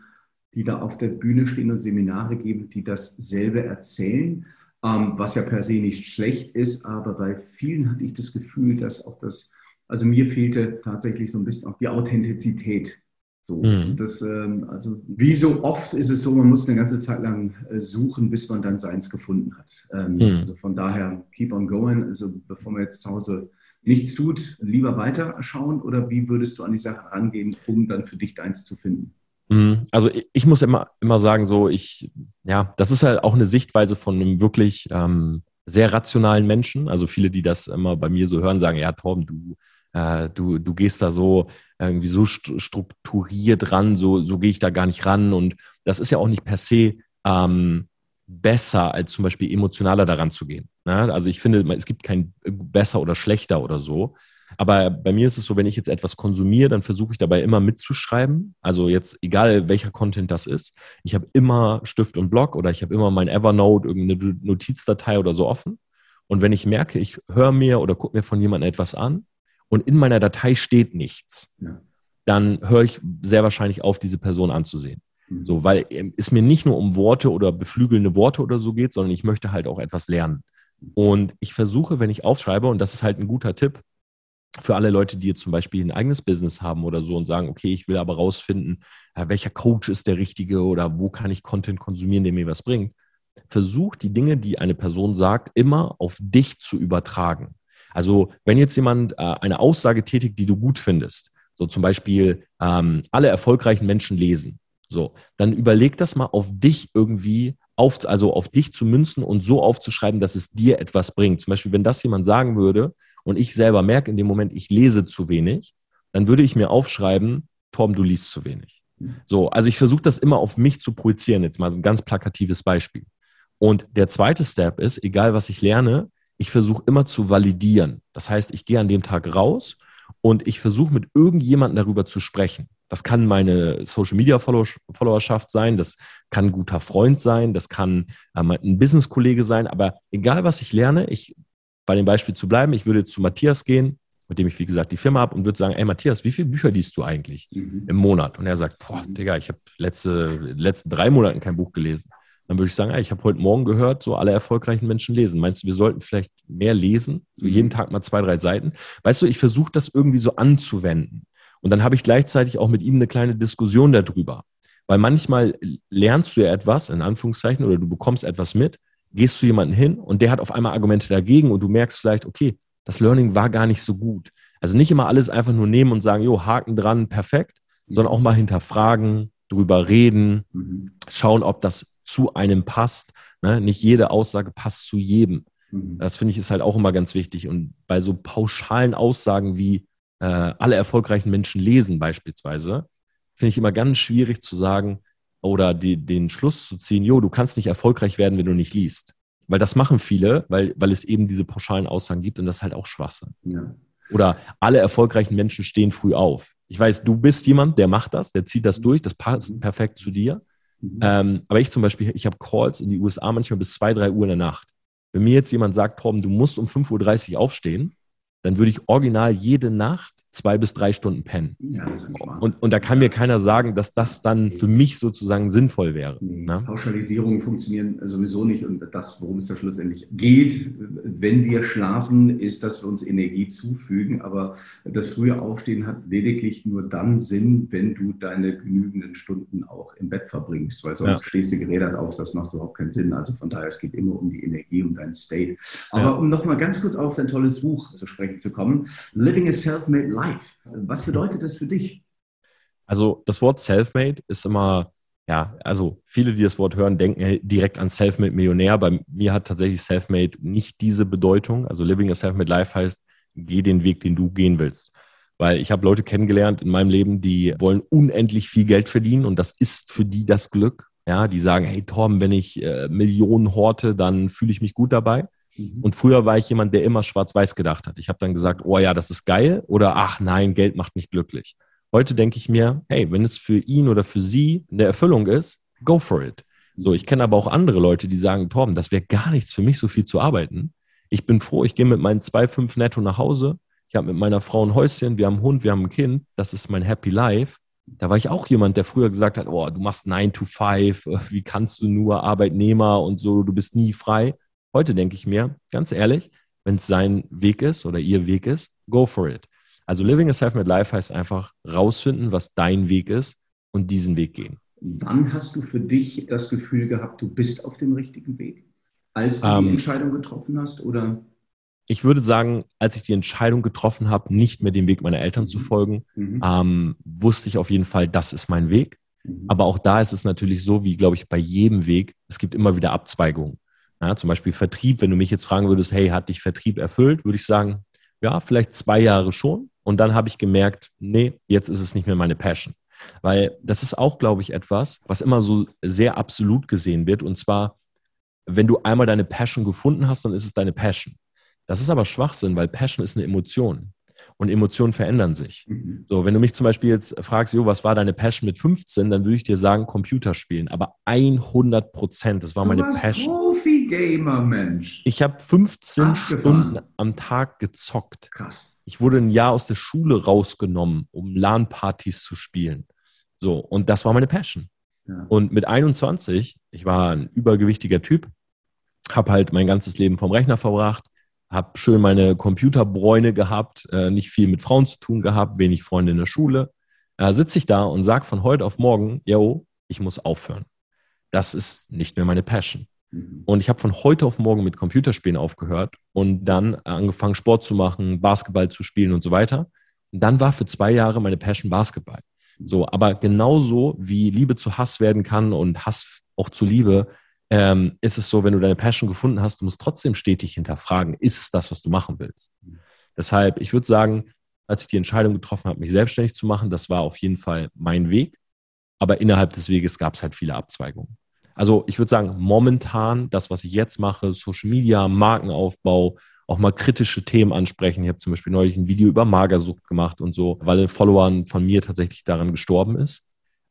die da auf der Bühne stehen und Seminare geben, die dasselbe erzählen ähm, was ja per se nicht schlecht ist, aber bei vielen hatte ich das Gefühl, dass auch das also mir fehlte tatsächlich so ein bisschen auch die Authentizität. So, mhm. das, ähm, also wie so oft ist es so, man muss eine ganze Zeit lang äh, suchen, bis man dann seins gefunden hat. Ähm, mhm. Also von daher keep on going. Also bevor man jetzt zu Hause nichts tut, lieber weiter schauen oder wie würdest du an die Sache rangehen, um dann für dich deins zu finden? Mhm. Also ich, ich muss immer, immer sagen, so ich, ja, das ist halt auch eine Sichtweise von einem wirklich ähm, sehr rationalen Menschen. Also viele, die das immer bei mir so hören, sagen, ja, Torben, du, äh, du, du gehst da so irgendwie so strukturiert ran, so, so gehe ich da gar nicht ran. Und das ist ja auch nicht per se ähm, besser, als zum Beispiel emotionaler daran zu gehen. Ne? Also ich finde, es gibt kein besser oder schlechter oder so. Aber bei mir ist es so, wenn ich jetzt etwas konsumiere, dann versuche ich dabei immer mitzuschreiben. Also jetzt, egal welcher Content das ist. Ich habe immer Stift und Block oder ich habe immer mein Evernote, irgendeine Notizdatei oder so offen. Und wenn ich merke, ich höre mir oder gucke mir von jemandem etwas an und in meiner Datei steht nichts, ja. dann höre ich sehr wahrscheinlich auf, diese Person anzusehen. Mhm. So, weil ähm, es mir nicht nur um Worte oder beflügelnde Worte oder so geht, sondern ich möchte halt auch etwas lernen. Mhm. Und ich versuche, wenn ich aufschreibe, und das ist halt ein guter Tipp für alle Leute, die jetzt zum Beispiel ein eigenes Business haben oder so und sagen, okay, ich will aber rausfinden, äh, welcher Coach ist der richtige oder wo kann ich Content konsumieren, der mir was bringt. Versuch die Dinge, die eine Person sagt, immer auf dich zu übertragen. Also wenn jetzt jemand äh, eine Aussage tätigt, die du gut findest, so zum Beispiel ähm, alle erfolgreichen Menschen lesen, so, dann überleg das mal auf dich irgendwie auf, also auf dich zu münzen und so aufzuschreiben, dass es dir etwas bringt. Zum Beispiel, wenn das jemand sagen würde und ich selber merke in dem Moment, ich lese zu wenig, dann würde ich mir aufschreiben, Tom, du liest zu wenig. So, also ich versuche das immer auf mich zu projizieren. Jetzt mal ein ganz plakatives Beispiel. Und der zweite Step ist, egal was ich lerne, ich versuche immer zu validieren. Das heißt, ich gehe an dem Tag raus und ich versuche mit irgendjemandem darüber zu sprechen. Das kann meine Social Media Followerschaft sein, das kann ein guter Freund sein, das kann ähm, ein Business-Kollege sein, aber egal was ich lerne, ich, bei dem Beispiel zu bleiben, ich würde zu Matthias gehen, mit dem ich, wie gesagt, die Firma habe und würde sagen, ey Matthias, wie viele Bücher liest du eigentlich mhm. im Monat? Und er sagt, boah, mhm. Digga, ich habe letzte, letzten drei Monate kein Buch gelesen. Dann würde ich sagen, ey, ich habe heute Morgen gehört, so alle erfolgreichen Menschen lesen. Meinst du, wir sollten vielleicht mehr lesen? So jeden mhm. Tag mal zwei, drei Seiten. Weißt du, ich versuche das irgendwie so anzuwenden. Und dann habe ich gleichzeitig auch mit ihm eine kleine Diskussion darüber. Weil manchmal lernst du ja etwas, in Anführungszeichen, oder du bekommst etwas mit, gehst zu jemandem hin und der hat auf einmal Argumente dagegen und du merkst vielleicht, okay, das Learning war gar nicht so gut. Also nicht immer alles einfach nur nehmen und sagen, jo, Haken dran, perfekt, sondern auch mal hinterfragen, drüber reden, mhm. schauen, ob das zu einem passt. Ne? Nicht jede Aussage passt zu jedem. Mhm. Das finde ich ist halt auch immer ganz wichtig. Und bei so pauschalen Aussagen wie, äh, alle erfolgreichen Menschen lesen beispielsweise, finde ich immer ganz schwierig zu sagen oder die, den Schluss zu ziehen, jo, du kannst nicht erfolgreich werden, wenn du nicht liest. Weil das machen viele, weil, weil es eben diese pauschalen Aussagen gibt und das ist halt auch Schwachsinn. Ja. Oder alle erfolgreichen Menschen stehen früh auf. Ich weiß, du bist jemand, der macht das, der zieht das durch, das passt mhm. perfekt zu dir. Mhm. Ähm, aber ich zum Beispiel, ich habe Calls in die USA manchmal bis zwei, drei Uhr in der Nacht. Wenn mir jetzt jemand sagt, Tom, du musst um 5.30 Uhr aufstehen, dann würde ich original jede Nacht zwei bis drei Stunden pennen. Ja, und, und da kann mir keiner sagen, dass das dann für mich sozusagen sinnvoll wäre. Nee, ne? Pauschalisierungen funktionieren sowieso nicht. Und das, worum es da schlussendlich geht, wenn wir schlafen, ist, dass wir uns Energie zufügen. Aber das frühe Aufstehen hat lediglich nur dann Sinn, wenn du deine genügenden Stunden auch im Bett verbringst. Weil sonst ja. stehst du gerädert auf, das macht überhaupt keinen Sinn. Also von daher, es geht immer um die Energie, um deinen State. Aber ja. um nochmal ganz kurz auf dein tolles Buch zu sprechen zu kommen, Living a Self-Made Life. Life. Was bedeutet das für dich? Also das Wort Selfmade ist immer, ja, also viele, die das Wort hören, denken direkt an Selfmade Millionär. Bei mir hat tatsächlich Selfmade nicht diese Bedeutung. Also Living a Selfmade Life heißt, geh den Weg, den du gehen willst. Weil ich habe Leute kennengelernt in meinem Leben, die wollen unendlich viel Geld verdienen und das ist für die das Glück. Ja, die sagen, hey Torben, wenn ich äh, Millionen horte, dann fühle ich mich gut dabei. Mhm. Und früher war ich jemand, der immer schwarz-weiß gedacht hat. Ich habe dann gesagt, oh ja, das ist geil oder ach nein, Geld macht mich glücklich. Heute denke ich mir, hey, wenn es für ihn oder für sie eine Erfüllung ist, go for it. So, ich kenne aber auch andere Leute, die sagen, Torben, das wäre gar nichts für mich, so viel zu arbeiten. Ich bin froh, ich gehe mit meinen zwei, fünf netto nach Hause. Ich habe mit meiner Frau ein Häuschen, wir haben einen Hund, wir haben ein Kind. Das ist mein Happy Life. Da war ich auch jemand, der früher gesagt hat, oh, du machst 9 to 5, wie kannst du nur Arbeitnehmer und so, du bist nie frei. Heute denke ich mir, ganz ehrlich, wenn es sein Weg ist oder ihr Weg ist, go for it. Also Living a Self-Made Life heißt einfach rausfinden, was dein Weg ist und diesen Weg gehen. Wann hast du für dich das Gefühl gehabt, du bist auf dem richtigen Weg? Als du ähm, die Entscheidung getroffen hast oder? Ich würde sagen, als ich die Entscheidung getroffen habe, nicht mehr dem Weg meiner Eltern mhm. zu folgen, mhm. ähm, wusste ich auf jeden Fall, das ist mein Weg. Mhm. Aber auch da ist es natürlich so, wie glaube ich bei jedem Weg, es gibt immer wieder Abzweigungen. Ja, zum Beispiel Vertrieb, wenn du mich jetzt fragen würdest, hey, hat dich Vertrieb erfüllt, würde ich sagen, ja, vielleicht zwei Jahre schon. Und dann habe ich gemerkt, nee, jetzt ist es nicht mehr meine Passion. Weil das ist auch, glaube ich, etwas, was immer so sehr absolut gesehen wird. Und zwar, wenn du einmal deine Passion gefunden hast, dann ist es deine Passion. Das ist aber Schwachsinn, weil Passion ist eine Emotion. Und Emotionen verändern sich. Mhm. So, wenn du mich zum Beispiel jetzt fragst, jo, was war deine Passion mit 15, dann würde ich dir sagen, Computerspielen. Aber 100 Prozent, das war du meine warst Passion. Profi-Gamer, Mensch. Ich habe 15 Abgefahren. Stunden am Tag gezockt. Krass. Ich wurde ein Jahr aus der Schule rausgenommen, um LAN-Partys zu spielen. So, und das war meine Passion. Ja. Und mit 21, ich war ein übergewichtiger Typ, habe halt mein ganzes Leben vom Rechner verbracht, habe schön meine Computerbräune gehabt, äh, nicht viel mit Frauen zu tun gehabt, wenig Freunde in der Schule. Äh, sitze ich da und sage von heute auf morgen, yo, ich muss aufhören. Das ist nicht mehr meine Passion. Mhm. Und ich habe von heute auf morgen mit Computerspielen aufgehört und dann angefangen, Sport zu machen, Basketball zu spielen und so weiter. Und dann war für zwei Jahre meine Passion Basketball. So, aber genauso wie Liebe zu Hass werden kann und Hass auch zu Liebe, ähm, ist es so, wenn du deine Passion gefunden hast, du musst trotzdem stetig hinterfragen, ist es das, was du machen willst? Deshalb, ich würde sagen, als ich die Entscheidung getroffen habe, mich selbstständig zu machen, das war auf jeden Fall mein Weg. Aber innerhalb des Weges gab es halt viele Abzweigungen. Also ich würde sagen, momentan das, was ich jetzt mache, Social Media, Markenaufbau, auch mal kritische Themen ansprechen. Ich habe zum Beispiel neulich ein Video über Magersucht gemacht und so, weil ein Follower von mir tatsächlich daran gestorben ist.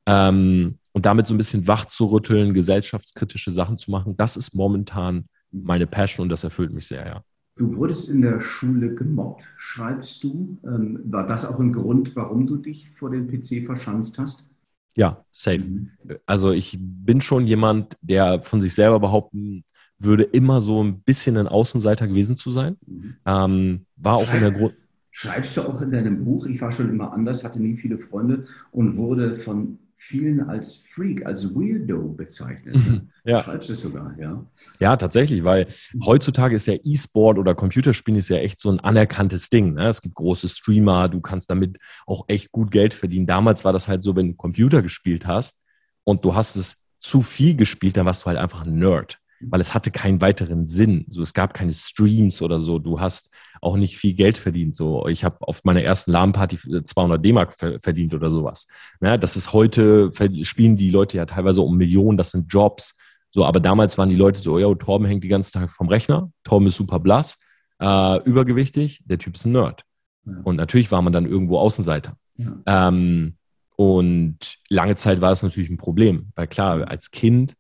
Ähm, und damit so ein bisschen wach zu rütteln, gesellschaftskritische Sachen zu machen, das ist momentan meine Passion und das erfüllt mich sehr, ja. Du wurdest in der Schule gemobbt, schreibst du. Ähm, war das auch ein Grund, warum du dich vor dem PC verschanzt hast? Ja, safe. Mhm. Also ich bin schon jemand, der von sich selber behaupten würde, immer so ein bisschen ein Außenseiter gewesen zu sein. Mhm. Ähm, war Schreib, auch in der Grund. Schreibst du auch in deinem Buch, ich war schon immer anders, hatte nie viele Freunde und wurde von vielen als Freak, als Weirdo bezeichnet. Mhm. Ja. Du schreibst es sogar, ja. Ja, tatsächlich, weil heutzutage ist ja E-Sport oder Computerspielen ist ja echt so ein anerkanntes Ding. Ne? Es gibt große Streamer, du kannst damit auch echt gut Geld verdienen. Damals war das halt so, wenn du Computer gespielt hast und du hast es zu viel gespielt, dann warst du halt einfach ein Nerd weil es hatte keinen weiteren Sinn. So, es gab keine Streams oder so. Du hast auch nicht viel Geld verdient. So, ich habe auf meiner ersten LAN-Party 200 D-Mark verdient oder sowas. Ja, das ist heute, spielen die Leute ja teilweise um Millionen, das sind Jobs. So, aber damals waren die Leute so, ja, Torben hängt die ganze Tag vom Rechner, Torben ist super blass, äh, übergewichtig, der Typ ist ein Nerd. Ja. Und natürlich war man dann irgendwo Außenseiter. Ja. Ähm, und lange Zeit war das natürlich ein Problem, weil klar, als Kind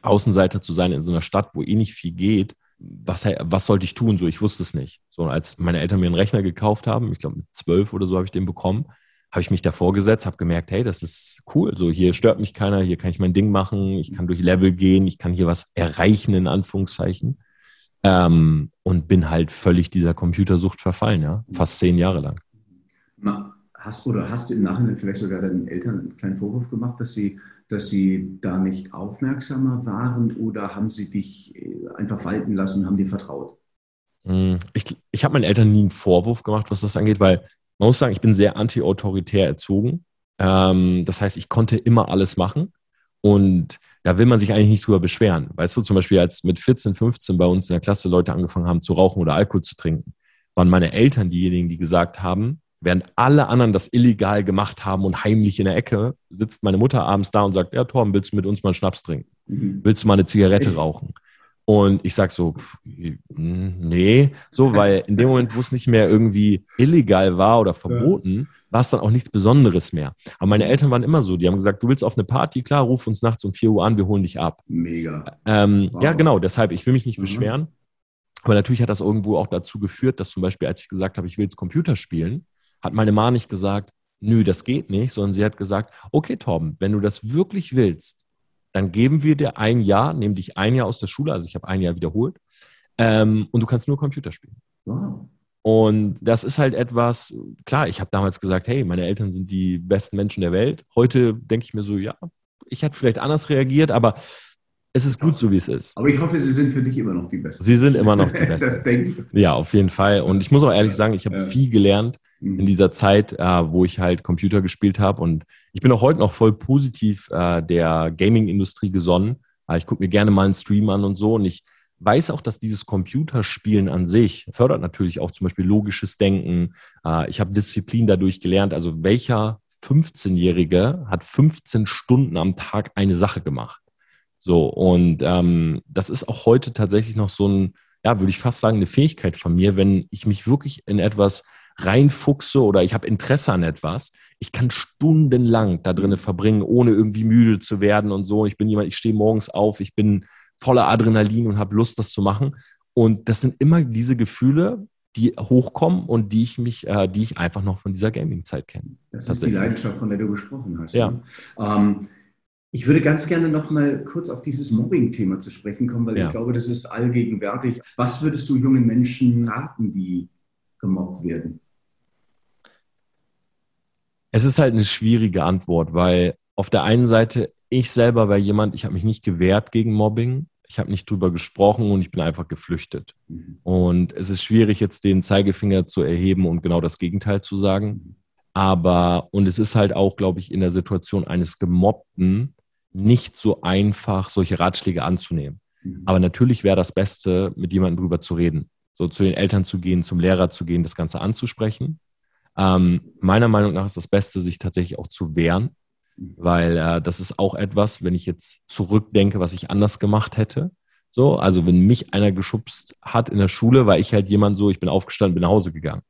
Außenseiter zu sein in so einer Stadt, wo eh nicht viel geht, was, was sollte ich tun? So, ich wusste es nicht. So, als meine Eltern mir einen Rechner gekauft haben, ich glaube mit zwölf oder so habe ich den bekommen, habe ich mich davor gesetzt, habe gemerkt, hey, das ist cool. So, hier stört mich keiner, hier kann ich mein Ding machen, ich kann durch Level gehen, ich kann hier was erreichen, in Anführungszeichen. Ähm, und bin halt völlig dieser Computersucht verfallen, ja, fast zehn Jahre lang. Hast oder hast du im Nachhinein vielleicht sogar deinen Eltern einen kleinen Vorwurf gemacht, dass sie dass sie da nicht aufmerksamer waren oder haben sie dich äh, einfach walten lassen und haben dir vertraut? Hm, ich, ich habe meinen Eltern nie einen Vorwurf gemacht, was das angeht, weil man muss sagen, ich bin sehr anti-autoritär erzogen. Ähm, das heißt, ich konnte immer alles machen und da will man sich eigentlich nicht drüber beschweren. Weißt du, zum Beispiel, als mit 14, 15 bei uns in der Klasse Leute angefangen haben zu rauchen oder Alkohol zu trinken, waren meine Eltern diejenigen, die gesagt haben, Während alle anderen das illegal gemacht haben und heimlich in der Ecke, sitzt meine Mutter abends da und sagt, ja, Torben, willst du mit uns mal einen Schnaps trinken? Mhm. Willst du mal eine Zigarette Echt? rauchen? Und ich sag so, nee, so, weil in dem Moment, wo es nicht mehr irgendwie illegal war oder verboten, war es dann auch nichts Besonderes mehr. Aber meine Eltern waren immer so, die haben gesagt, du willst auf eine Party, klar, ruf uns nachts um 4 Uhr an, wir holen dich ab. Mega. Ähm, wow. Ja, genau, deshalb, ich will mich nicht mhm. beschweren. Aber natürlich hat das irgendwo auch dazu geführt, dass zum Beispiel, als ich gesagt habe, ich will jetzt Computer spielen, hat meine Ma nicht gesagt, nö, das geht nicht, sondern sie hat gesagt, okay, Torben, wenn du das wirklich willst, dann geben wir dir ein Jahr, nehmen dich ein Jahr aus der Schule, also ich habe ein Jahr wiederholt, ähm, und du kannst nur Computer spielen. Wow. Und das ist halt etwas, klar, ich habe damals gesagt, hey, meine Eltern sind die besten Menschen der Welt. Heute denke ich mir so, ja, ich hätte vielleicht anders reagiert, aber es ist gut so, wie es ist. Aber ich hoffe, sie sind für dich immer noch die Besten. Sie sind immer noch die Besten. das denke ich. Ja, auf jeden Fall. Und ich muss auch ehrlich sagen, ich habe ja. viel gelernt in mhm. dieser Zeit, äh, wo ich halt Computer gespielt habe. Und ich bin auch heute noch voll positiv äh, der Gaming-Industrie gesonnen. Äh, ich gucke mir gerne mal einen Stream an und so. Und ich weiß auch, dass dieses Computerspielen an sich fördert natürlich auch zum Beispiel logisches Denken. Äh, ich habe Disziplin dadurch gelernt. Also welcher 15-Jährige hat 15 Stunden am Tag eine Sache gemacht? So, und ähm, das ist auch heute tatsächlich noch so ein, ja, würde ich fast sagen, eine Fähigkeit von mir, wenn ich mich wirklich in etwas reinfuchse oder ich habe Interesse an etwas, ich kann stundenlang da drinnen verbringen, ohne irgendwie müde zu werden und so. Ich bin jemand, ich stehe morgens auf, ich bin voller Adrenalin und habe Lust, das zu machen. Und das sind immer diese Gefühle, die hochkommen und die ich mich, äh, die ich einfach noch von dieser Gaming-Zeit kenne. Das ist die Leidenschaft, von der du gesprochen hast. Ja. Ne? Ähm, ich würde ganz gerne noch mal kurz auf dieses Mobbing-Thema zu sprechen kommen, weil ja. ich glaube, das ist allgegenwärtig. Was würdest du jungen Menschen raten, die gemobbt werden? Es ist halt eine schwierige Antwort, weil auf der einen Seite, ich selber war jemand, ich habe mich nicht gewehrt gegen Mobbing, ich habe nicht drüber gesprochen und ich bin einfach geflüchtet. Mhm. Und es ist schwierig, jetzt den Zeigefinger zu erheben und genau das Gegenteil zu sagen. Mhm. Aber, und es ist halt auch, glaube ich, in der Situation eines Gemobbten nicht so einfach, solche Ratschläge anzunehmen. Mhm. Aber natürlich wäre das Beste, mit jemandem drüber zu reden. So zu den Eltern zu gehen, zum Lehrer zu gehen, das Ganze anzusprechen. Ähm, meiner Meinung nach ist das Beste, sich tatsächlich auch zu wehren, mhm. weil äh, das ist auch etwas, wenn ich jetzt zurückdenke, was ich anders gemacht hätte. So, also wenn mich einer geschubst hat in der Schule, war ich halt jemand so, ich bin aufgestanden, bin nach Hause gegangen.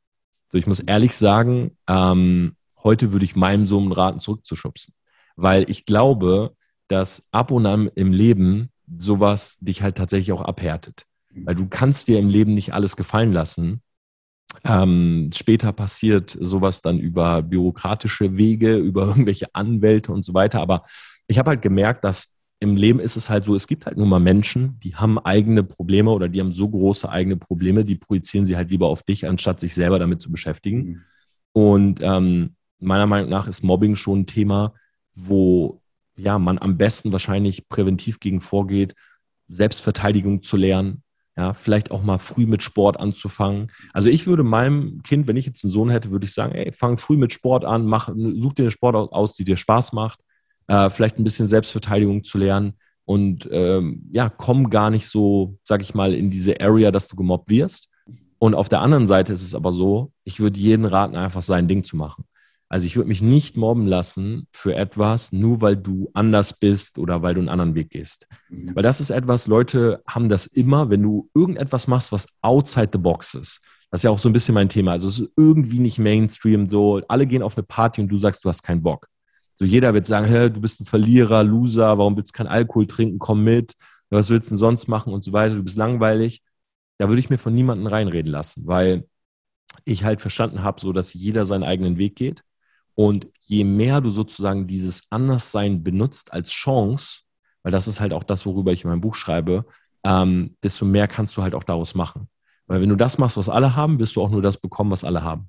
So, ich muss ehrlich sagen, ähm, heute würde ich meinem Sohn raten, zurückzuschubsen. Weil ich glaube, dass ab und an im Leben sowas dich halt tatsächlich auch abhärtet. Weil du kannst dir im Leben nicht alles gefallen lassen. Ähm, später passiert sowas dann über bürokratische Wege, über irgendwelche Anwälte und so weiter. Aber ich habe halt gemerkt, dass im Leben ist es halt so, es gibt halt nur mal Menschen, die haben eigene Probleme oder die haben so große eigene Probleme, die projizieren sie halt lieber auf dich, anstatt sich selber damit zu beschäftigen. Mhm. Und ähm, meiner Meinung nach ist Mobbing schon ein Thema, wo ja, man am besten wahrscheinlich präventiv gegen vorgeht, Selbstverteidigung zu lernen, ja, vielleicht auch mal früh mit Sport anzufangen. Also ich würde meinem Kind, wenn ich jetzt einen Sohn hätte, würde ich sagen, ey, fang früh mit Sport an, mach, such dir eine Sport aus, die dir Spaß macht, äh, vielleicht ein bisschen Selbstverteidigung zu lernen und ähm, ja, komm gar nicht so, sag ich mal, in diese Area, dass du gemobbt wirst. Und auf der anderen Seite ist es aber so, ich würde jeden raten, einfach sein Ding zu machen. Also ich würde mich nicht mobben lassen für etwas, nur weil du anders bist oder weil du einen anderen Weg gehst. Mhm. Weil das ist etwas, Leute haben das immer, wenn du irgendetwas machst, was outside the box ist. Das ist ja auch so ein bisschen mein Thema. Also es ist irgendwie nicht Mainstream so. Alle gehen auf eine Party und du sagst, du hast keinen Bock. So jeder wird sagen, du bist ein Verlierer, Loser, warum willst du keinen Alkohol trinken, komm mit, was willst du denn sonst machen und so weiter, du bist langweilig. Da würde ich mir von niemandem reinreden lassen, weil ich halt verstanden habe, so dass jeder seinen eigenen Weg geht und je mehr du sozusagen dieses Anderssein benutzt als Chance, weil das ist halt auch das, worüber ich in meinem Buch schreibe, ähm, desto mehr kannst du halt auch daraus machen. Weil wenn du das machst, was alle haben, wirst du auch nur das bekommen, was alle haben.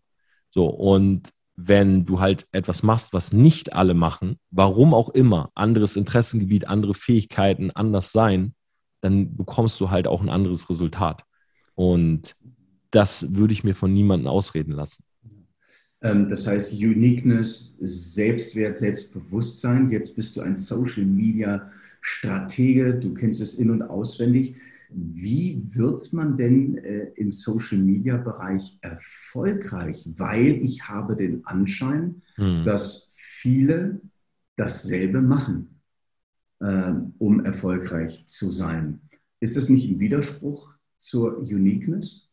So, und wenn du halt etwas machst, was nicht alle machen, warum auch immer, anderes Interessengebiet, andere Fähigkeiten, anders sein, dann bekommst du halt auch ein anderes Resultat. Und das würde ich mir von niemandem ausreden lassen. Ähm, das heißt Uniqueness, Selbstwert, Selbstbewusstsein. Jetzt bist du ein Social Media Stratege, du kennst es in- und auswendig. Wie wird man denn äh, im Social Media Bereich erfolgreich? Weil ich habe den Anschein, hm. dass viele dasselbe machen, äh, um erfolgreich zu sein. Ist das nicht ein Widerspruch zur Uniqueness?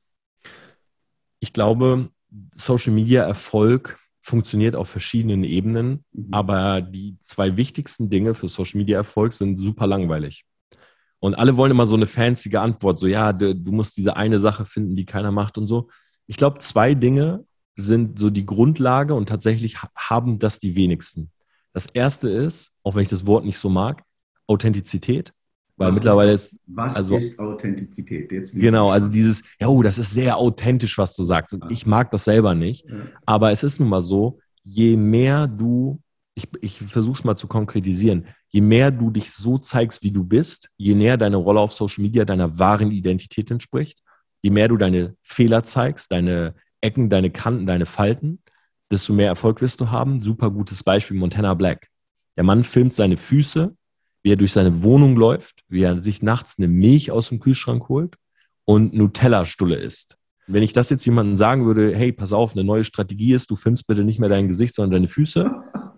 Ich glaube, Social Media Erfolg funktioniert auf verschiedenen Ebenen, mhm. aber die zwei wichtigsten Dinge für Social Media Erfolg sind super langweilig. Und alle wollen immer so eine fancy Antwort, so ja, du, du musst diese eine Sache finden, die keiner macht und so. Ich glaube, zwei Dinge sind so die Grundlage und tatsächlich haben das die wenigsten. Das erste ist, auch wenn ich das Wort nicht so mag, Authentizität. Weil was mittlerweile ist, was also, ist Authentizität? Jetzt genau, also dieses, ja, oh, das ist sehr authentisch, was du sagst. Ah. Ich mag das selber nicht. Ja. Aber es ist nun mal so, je mehr du, ich, ich versuche es mal zu konkretisieren, je mehr du dich so zeigst, wie du bist, je näher deine Rolle auf Social Media deiner wahren Identität entspricht, je mehr du deine Fehler zeigst, deine Ecken, deine Kanten, deine Falten, desto mehr Erfolg wirst du haben. Super gutes Beispiel Montana Black. Der Mann filmt seine Füße, wie er durch seine Wohnung läuft, wie er sich nachts eine Milch aus dem Kühlschrank holt und Nutella-Stulle isst. Wenn ich das jetzt jemandem sagen würde, hey, pass auf, eine neue Strategie ist, du filmst bitte nicht mehr dein Gesicht, sondern deine Füße.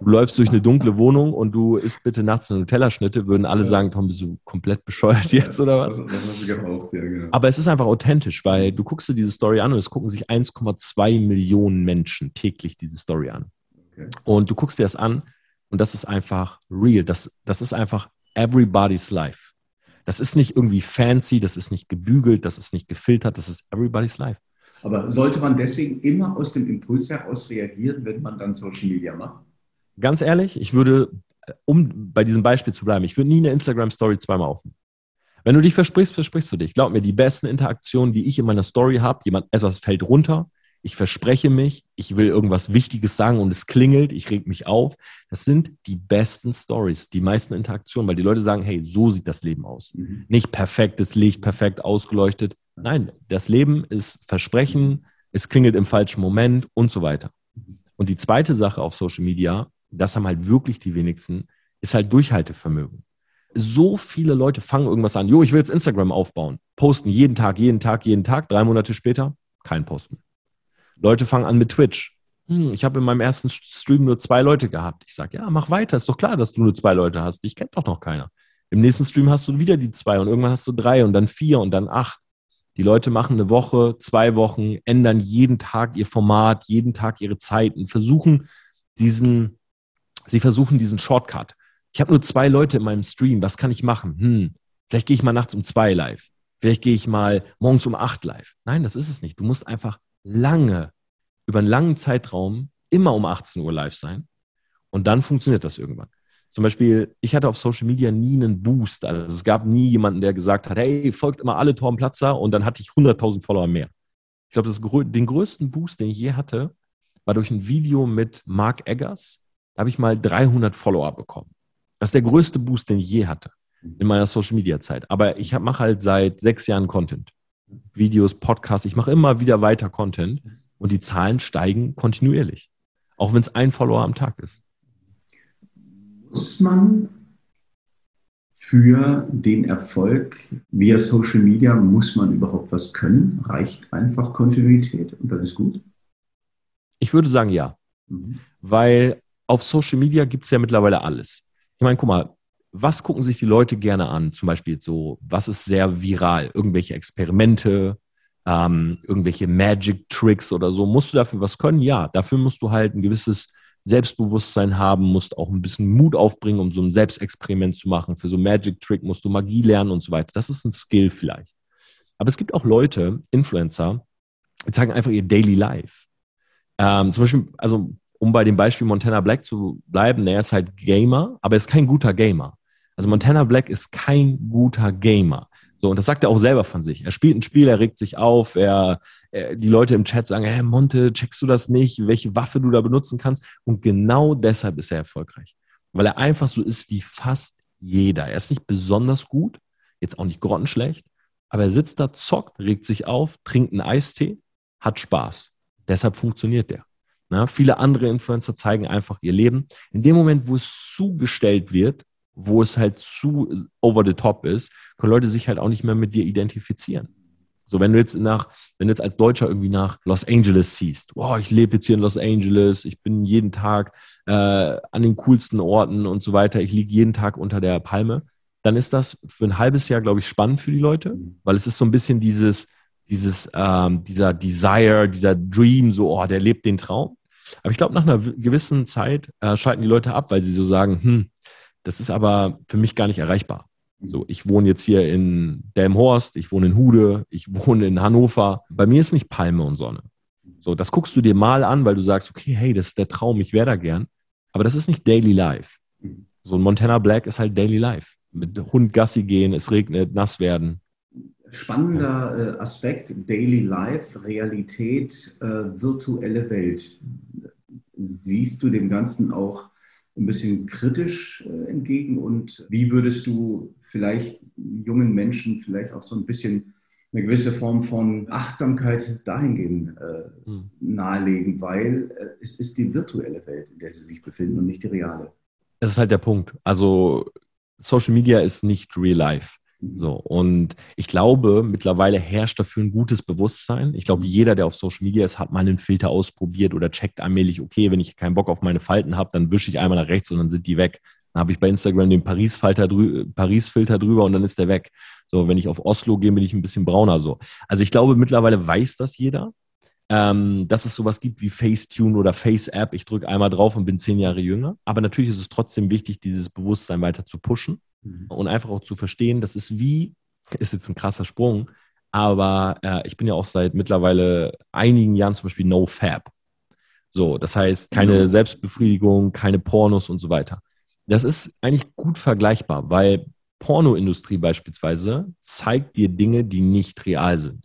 Du läufst durch eine dunkle Wohnung und du isst bitte nachts eine Nutella-Schnitte, würden alle sagen, Tom, bist du komplett bescheuert jetzt oder was? Das, das geraucht, ja, genau. Aber es ist einfach authentisch, weil du guckst dir diese Story an und es gucken sich 1,2 Millionen Menschen täglich diese Story an. Okay. Und du guckst dir das an und das ist einfach real. Das, das ist einfach everybody's life. Das ist nicht irgendwie fancy, das ist nicht gebügelt, das ist nicht gefiltert, das ist everybody's life. Aber sollte man deswegen immer aus dem Impuls heraus reagieren, wenn man dann Social Media macht? Ganz ehrlich, ich würde, um bei diesem Beispiel zu bleiben, ich würde nie eine Instagram-Story zweimal aufnehmen. Wenn du dich versprichst, versprichst du dich. Glaub mir, die besten Interaktionen, die ich in meiner Story habe, jemand etwas fällt runter, ich verspreche mich, ich will irgendwas Wichtiges sagen und es klingelt, ich reg mich auf. Das sind die besten Stories, die meisten Interaktionen, weil die Leute sagen, hey, so sieht das Leben aus. Mhm. Nicht perfektes Licht, perfekt ausgeleuchtet. Nein, das Leben ist Versprechen, es klingelt im falschen Moment und so weiter. Mhm. Und die zweite Sache auf Social Media, das haben halt wirklich die wenigsten, ist halt Durchhaltevermögen. So viele Leute fangen irgendwas an. Jo, ich will jetzt Instagram aufbauen. Posten jeden Tag, jeden Tag, jeden Tag. Drei Monate später, kein Posten. Leute fangen an mit Twitch. Hm, ich habe in meinem ersten Stream nur zwei Leute gehabt. Ich sage, ja, mach weiter. Ist doch klar, dass du nur zwei Leute hast. Ich kennt doch noch keiner. Im nächsten Stream hast du wieder die zwei und irgendwann hast du drei und dann vier und dann acht. Die Leute machen eine Woche, zwei Wochen, ändern jeden Tag ihr Format, jeden Tag ihre Zeiten, versuchen diesen, sie versuchen diesen Shortcut. Ich habe nur zwei Leute in meinem Stream. Was kann ich machen? Hm, vielleicht gehe ich mal nachts um zwei live. Vielleicht gehe ich mal morgens um acht live. Nein, das ist es nicht. Du musst einfach lange, über einen langen Zeitraum immer um 18 Uhr live sein. Und dann funktioniert das irgendwann. Zum Beispiel, ich hatte auf Social Media nie einen Boost. Also es gab nie jemanden, der gesagt hat, hey, folgt immer alle Torben Platzer und dann hatte ich 100.000 Follower mehr. Ich glaube, den größten Boost, den ich je hatte, war durch ein Video mit Mark Eggers. Da habe ich mal 300 Follower bekommen. Das ist der größte Boost, den ich je hatte in meiner Social Media Zeit. Aber ich mache halt seit sechs Jahren Content. Videos, Podcasts. Ich mache immer wieder weiter Content und die Zahlen steigen kontinuierlich. Auch wenn es ein Follower am Tag ist. Muss man für den Erfolg via Social Media, muss man überhaupt was können? Reicht einfach Kontinuität und dann ist gut? Ich würde sagen ja. Mhm. Weil auf Social Media gibt es ja mittlerweile alles. Ich meine, guck mal, was gucken sich die Leute gerne an? Zum Beispiel so, was ist sehr viral? Irgendwelche Experimente, ähm, irgendwelche Magic Tricks oder so. Musst du dafür was können? Ja, dafür musst du halt ein gewisses Selbstbewusstsein haben, musst auch ein bisschen Mut aufbringen, um so ein Selbstexperiment zu machen. Für so Magic Trick musst du Magie lernen und so weiter. Das ist ein Skill vielleicht. Aber es gibt auch Leute, Influencer, die zeigen einfach ihr Daily Life. Ähm, zum Beispiel, also um bei dem Beispiel Montana Black zu bleiben, er ist halt Gamer, aber er ist kein guter Gamer. Also Montana Black ist kein guter Gamer. So, und das sagt er auch selber von sich. Er spielt ein Spiel, er regt sich auf, er, er, die Leute im Chat sagen, hey Monte, checkst du das nicht, welche Waffe du da benutzen kannst? Und genau deshalb ist er erfolgreich. Weil er einfach so ist wie fast jeder. Er ist nicht besonders gut, jetzt auch nicht grottenschlecht, aber er sitzt da, zockt, regt sich auf, trinkt einen Eistee, hat Spaß. Deshalb funktioniert der. Na, viele andere Influencer zeigen einfach ihr Leben. In dem Moment, wo es zugestellt wird, wo es halt zu over the top ist, können Leute sich halt auch nicht mehr mit dir identifizieren. So, wenn du jetzt nach, wenn du jetzt als Deutscher irgendwie nach Los Angeles siehst, wow, ich lebe jetzt hier in Los Angeles, ich bin jeden Tag äh, an den coolsten Orten und so weiter, ich liege jeden Tag unter der Palme, dann ist das für ein halbes Jahr, glaube ich, spannend für die Leute, weil es ist so ein bisschen dieses, dieses, ähm, dieser Desire, dieser Dream, so, oh, der lebt den Traum. Aber ich glaube, nach einer gewissen Zeit äh, schalten die Leute ab, weil sie so sagen, hm, das ist aber für mich gar nicht erreichbar. So, ich wohne jetzt hier in Delmhorst, ich wohne in Hude, ich wohne in Hannover. Bei mir ist nicht Palme und Sonne. So, das guckst du dir mal an, weil du sagst, okay, hey, das ist der Traum, ich wäre da gern. Aber das ist nicht Daily Life. So ein Montana Black ist halt Daily Life. Mit Hund Gassi gehen, es regnet, nass werden. Spannender äh, Aspekt, Daily Life, Realität, äh, virtuelle Welt. Siehst du dem Ganzen auch ein bisschen kritisch äh, entgegen und wie würdest du vielleicht jungen Menschen vielleicht auch so ein bisschen eine gewisse Form von Achtsamkeit dahingehend äh, hm. nahelegen, weil äh, es ist die virtuelle Welt, in der sie sich befinden und nicht die reale. Es ist halt der Punkt. Also Social Media ist nicht real life. Mhm. So, und ich glaube, mittlerweile herrscht dafür ein gutes Bewusstsein. Ich glaube, jeder, der auf Social Media ist, hat mal einen Filter ausprobiert oder checkt allmählich, okay, wenn ich keinen Bock auf meine Falten habe, dann wische ich einmal nach rechts und dann sind die weg. Dann habe ich bei Instagram den Paris-Filter drü Paris drüber und dann ist der weg. So, wenn ich auf Oslo gehe, bin ich ein bisschen brauner so. Also ich glaube, mittlerweile weiß das jeder, ähm, dass es sowas gibt wie Facetune oder Face-App. Ich drücke einmal drauf und bin zehn Jahre jünger. Aber natürlich ist es trotzdem wichtig, dieses Bewusstsein weiter zu pushen Mhm. und einfach auch zu verstehen, das ist wie, ist jetzt ein krasser Sprung, aber äh, ich bin ja auch seit mittlerweile einigen Jahren zum Beispiel No Fab. So, das heißt, keine Mhm. Selbstbefriedigung, keine Pornos und so weiter. Das ist eigentlich gut vergleichbar, weil Pornoindustrie beispielsweise zeigt dir Dinge, die nicht real sind.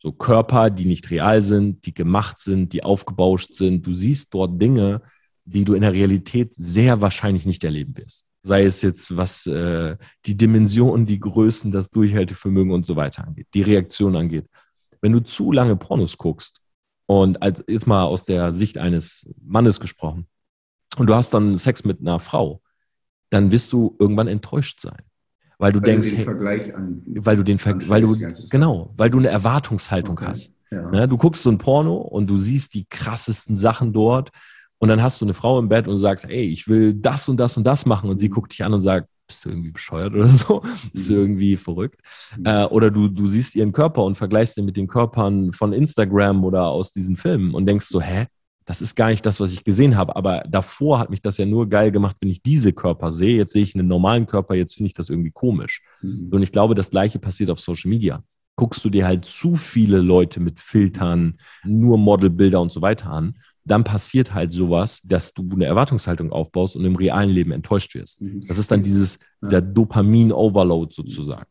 So Körper, die nicht real sind, die gemacht sind, die aufgebauscht sind. Du siehst dort Dinge, die du in der Realität sehr wahrscheinlich nicht erleben wirst. Sei es jetzt, was äh, die Dimensionen, die Größen, das Durchhaltevermögen und so weiter angeht, die Reaktion angeht. Wenn du zu lange Pornos guckst und als, jetzt mal aus der Sicht eines Mannes gesprochen und du hast dann Sex mit einer Frau, dann wirst du irgendwann enttäuscht sein. Weil du Weil denkst, du den hey, weil du den, Ver weil du, genau, weil du eine Erwartungshaltung Okay. hast. Ja. Ne? Du guckst so ein Porno und du siehst die krassesten Sachen dort und dann hast du eine Frau im Bett und sagst, ey, ich will das und das und das machen und sie Mhm. guckt dich an und sagt, bist du irgendwie bescheuert oder so? Bist du Mhm. irgendwie verrückt? Mhm. Äh, oder du, du siehst ihren Körper und vergleichst den mit den Körpern von Instagram oder aus diesen Filmen und denkst so, hä? Das ist gar nicht das, was ich gesehen habe. Aber davor hat mich das ja nur geil gemacht, wenn ich diese Körper sehe. Jetzt sehe ich einen normalen Körper, jetzt finde ich das irgendwie komisch. Mhm. So, und ich glaube, das Gleiche passiert auf Social Media. Guckst du dir halt zu viele Leute mit Filtern, nur Modelbilder und so weiter an, dann passiert halt sowas, dass du eine Erwartungshaltung aufbaust und im realen Leben enttäuscht wirst. Mhm. Das ist dann dieses, dieser Dopamin-Overload sozusagen.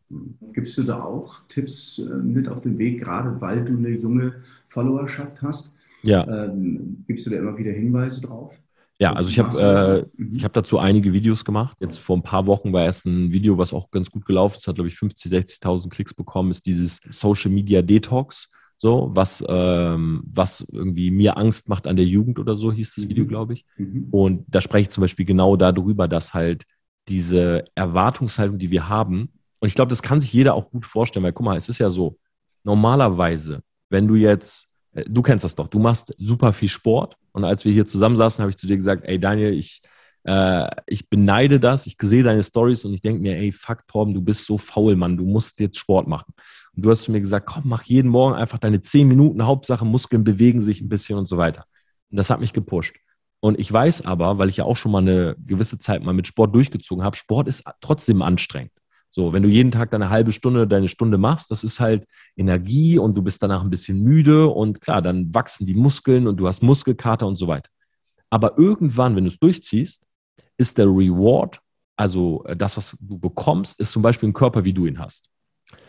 Gibst du da auch Tipps äh, mit auf den Weg, gerade weil du eine junge Followerschaft hast? Ja, Ähm, gibst du da immer wieder Hinweise drauf? ja, also ich habe äh? Mhm. ich habe dazu einige Videos gemacht. Jetzt vor ein paar Wochen war erst ein Video, was auch ganz gut gelaufen ist, hat glaube ich 50, 60.000 Klicks bekommen, ist dieses Social Media Detox. So, was, ähm, was irgendwie mir Angst macht an der Jugend oder so, hieß das Mhm. Video, glaube ich. Mhm. Und da spreche ich zum Beispiel genau darüber, dass halt diese Erwartungshaltung, die wir haben, und ich glaube, das kann sich jeder auch gut vorstellen, weil guck mal, es ist ja so, normalerweise, wenn du jetzt, äh, du kennst das doch, du machst super viel Sport und als wir hier zusammensaßen, habe ich zu dir gesagt, ey Daniel, ich, äh, ich beneide das, ich sehe deine Stories und ich denke mir, ey, fuck Torben, du bist so faul, Mann, du musst jetzt Sport machen. Und du hast zu mir gesagt, komm, mach jeden Morgen einfach deine zehn Minuten, Hauptsache Muskeln bewegen sich ein bisschen und so weiter. Und das hat mich gepusht. Und ich weiß aber, weil ich ja auch schon mal eine gewisse Zeit mal mit Sport durchgezogen habe, Sport ist trotzdem anstrengend. So, wenn du jeden Tag deine halbe Stunde, deine Stunde machst, das ist halt Energie und du bist danach ein bisschen müde und klar, dann wachsen die Muskeln und du hast Muskelkater und so weiter. Aber irgendwann, wenn du es durchziehst, ist der Reward, also äh, das, was du bekommst, ist zum Beispiel ein Körper, wie du ihn hast.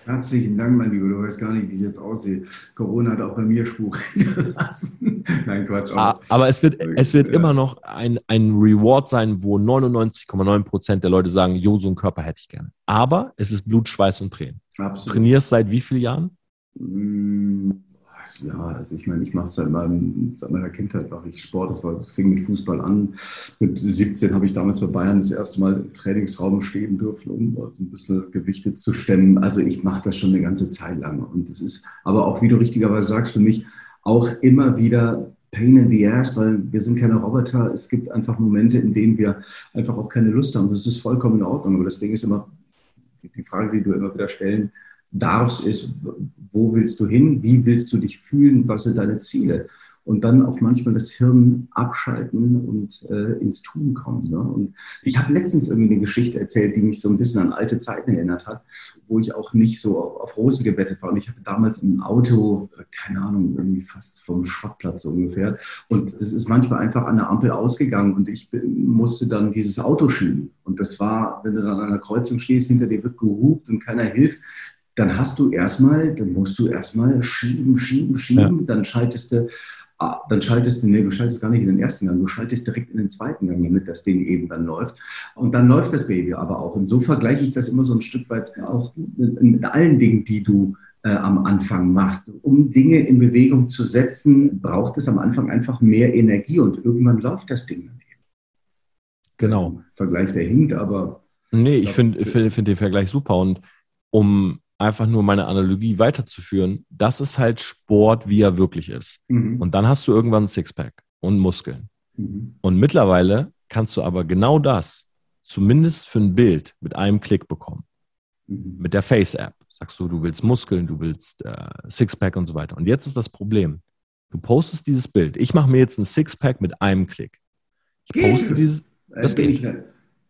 Herzlichen Dank, mein Lieber. Du weißt gar nicht, wie ich jetzt aussehe. Corona hat auch bei mir Spuren hinterlassen. Nein, Quatsch. Ah, Aber es wird, es wird Ja. immer noch ein, ein Reward sein, wo 99,9 Prozent der Leute sagen, jo, so einen Körper hätte ich gerne. Aber es ist Blut, Schweiß und Tränen. Du Absolut. trainierst seit wie vielen Jahren? Ja, also ich meine, ich mache seit, seit meiner Kindheit, mache ich Sport. Das, war, das fing mit Fußball an. Mit 17 habe ich damals bei Bayern das erste Mal im Trainingsraum stehen dürfen, um ein bisschen Gewichte zu stemmen. Also ich mache das schon eine ganze Zeit lang. Und das ist aber auch, wie du richtigerweise sagst, für mich auch immer wieder Pain in the ass, weil wir sind keine Roboter. Es gibt einfach Momente, in denen wir einfach auch keine Lust haben. Das ist vollkommen in Ordnung. Aber das Ding ist immer, die Frage, die du immer wieder stellen darfst, ist, wo willst du hin? Wie willst du dich fühlen? Was sind deine Ziele? Und dann auch manchmal das Hirn abschalten und äh, ins Tun kommen. Ne? Und ich habe letztens irgendwie eine Geschichte erzählt, die mich so ein bisschen an alte Zeiten erinnert hat, wo ich auch nicht so auf, Rosen gebettet war. Und ich hatte damals ein Auto, äh, keine Ahnung, irgendwie fast vom Schrottplatz ungefähr. Und das ist manchmal einfach an der Ampel ausgegangen und ich musste dann dieses Auto schieben. Und das war, wenn du dann an einer Kreuzung stehst, hinter dir wird gehupt und keiner hilft, dann hast du erstmal, dann musst du erstmal schieben, schieben, schieben, dann schaltest du, ah, dann schaltest du, nee, du schaltest gar nicht in den ersten Gang, du schaltest direkt in den zweiten Gang, damit das Ding eben dann läuft. Und dann läuft das Baby aber auch. Und so vergleiche ich das immer so ein Stück weit auch mit, mit allen Dingen, die du äh, am Anfang machst. Um Dinge in Bewegung zu setzen, braucht es am Anfang einfach mehr Energie und irgendwann läuft das Ding dann eben. Genau. Vergleich der hinkt, aber Nee, ich finde find, find den Vergleich super. Und um einfach nur meine Analogie weiterzuführen, das ist halt Sport, wie er wirklich ist. Mhm. Und dann hast du irgendwann ein Sixpack und Muskeln. Mhm. Und mittlerweile kannst du aber genau das zumindest für ein Bild mit einem Klick bekommen. Mhm. Mit der Face-App. Sagst du, du willst Muskeln, du willst äh, Sixpack und so weiter. Und jetzt ist das Problem. Du postest dieses Bild. Ich mache mir jetzt ein Sixpack mit einem Klick. Ich geht poste das? dieses. Das geht. Junge,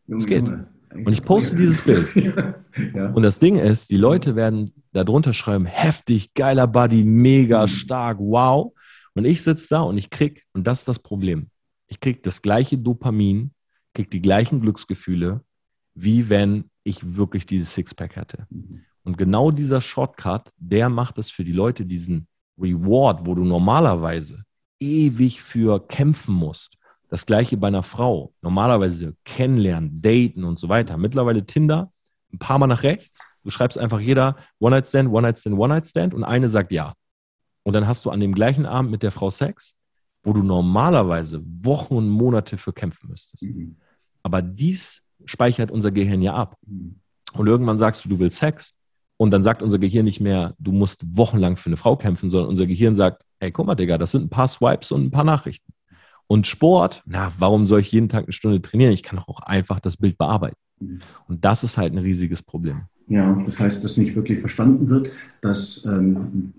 das geht. Und ich poste dieses Bild. ja. Und das Ding ist, die Leute werden darunter schreiben, heftig, geiler Buddy, mega mhm. stark, wow. Und ich sitze da und ich krieg, und das ist das Problem, ich krieg das gleiche Dopamin, krieg die gleichen Glücksgefühle, wie wenn ich wirklich dieses Sixpack hätte. Mhm. Und genau dieser Shortcut, der macht es für die Leute, diesen Reward, wo du normalerweise ewig für kämpfen musst. Das gleiche bei einer Frau. Normalerweise kennenlernen, daten und so weiter. Mittlerweile Tinder, ein paar Mal nach rechts. Du schreibst einfach jeder One-Night-Stand, One-Night-Stand, One-Night-Stand und eine sagt ja. Und dann hast du an dem gleichen Abend mit der Frau Sex, wo du normalerweise Wochen und Monate für kämpfen müsstest. Mhm. Aber dies speichert unser Gehirn ja ab. Mhm. Und irgendwann sagst du, du willst Sex. Und dann sagt unser Gehirn nicht mehr, du musst wochenlang für eine Frau kämpfen, sondern unser Gehirn sagt, ey, guck mal, Digga, das sind ein paar Swipes und ein paar Nachrichten. Und Sport, na, warum soll ich jeden Tag eine Stunde trainieren? Ich kann auch einfach das Bild bearbeiten. Mhm. Und das ist halt ein riesiges Problem. Ja, das heißt, dass nicht wirklich verstanden wird, dass ähm,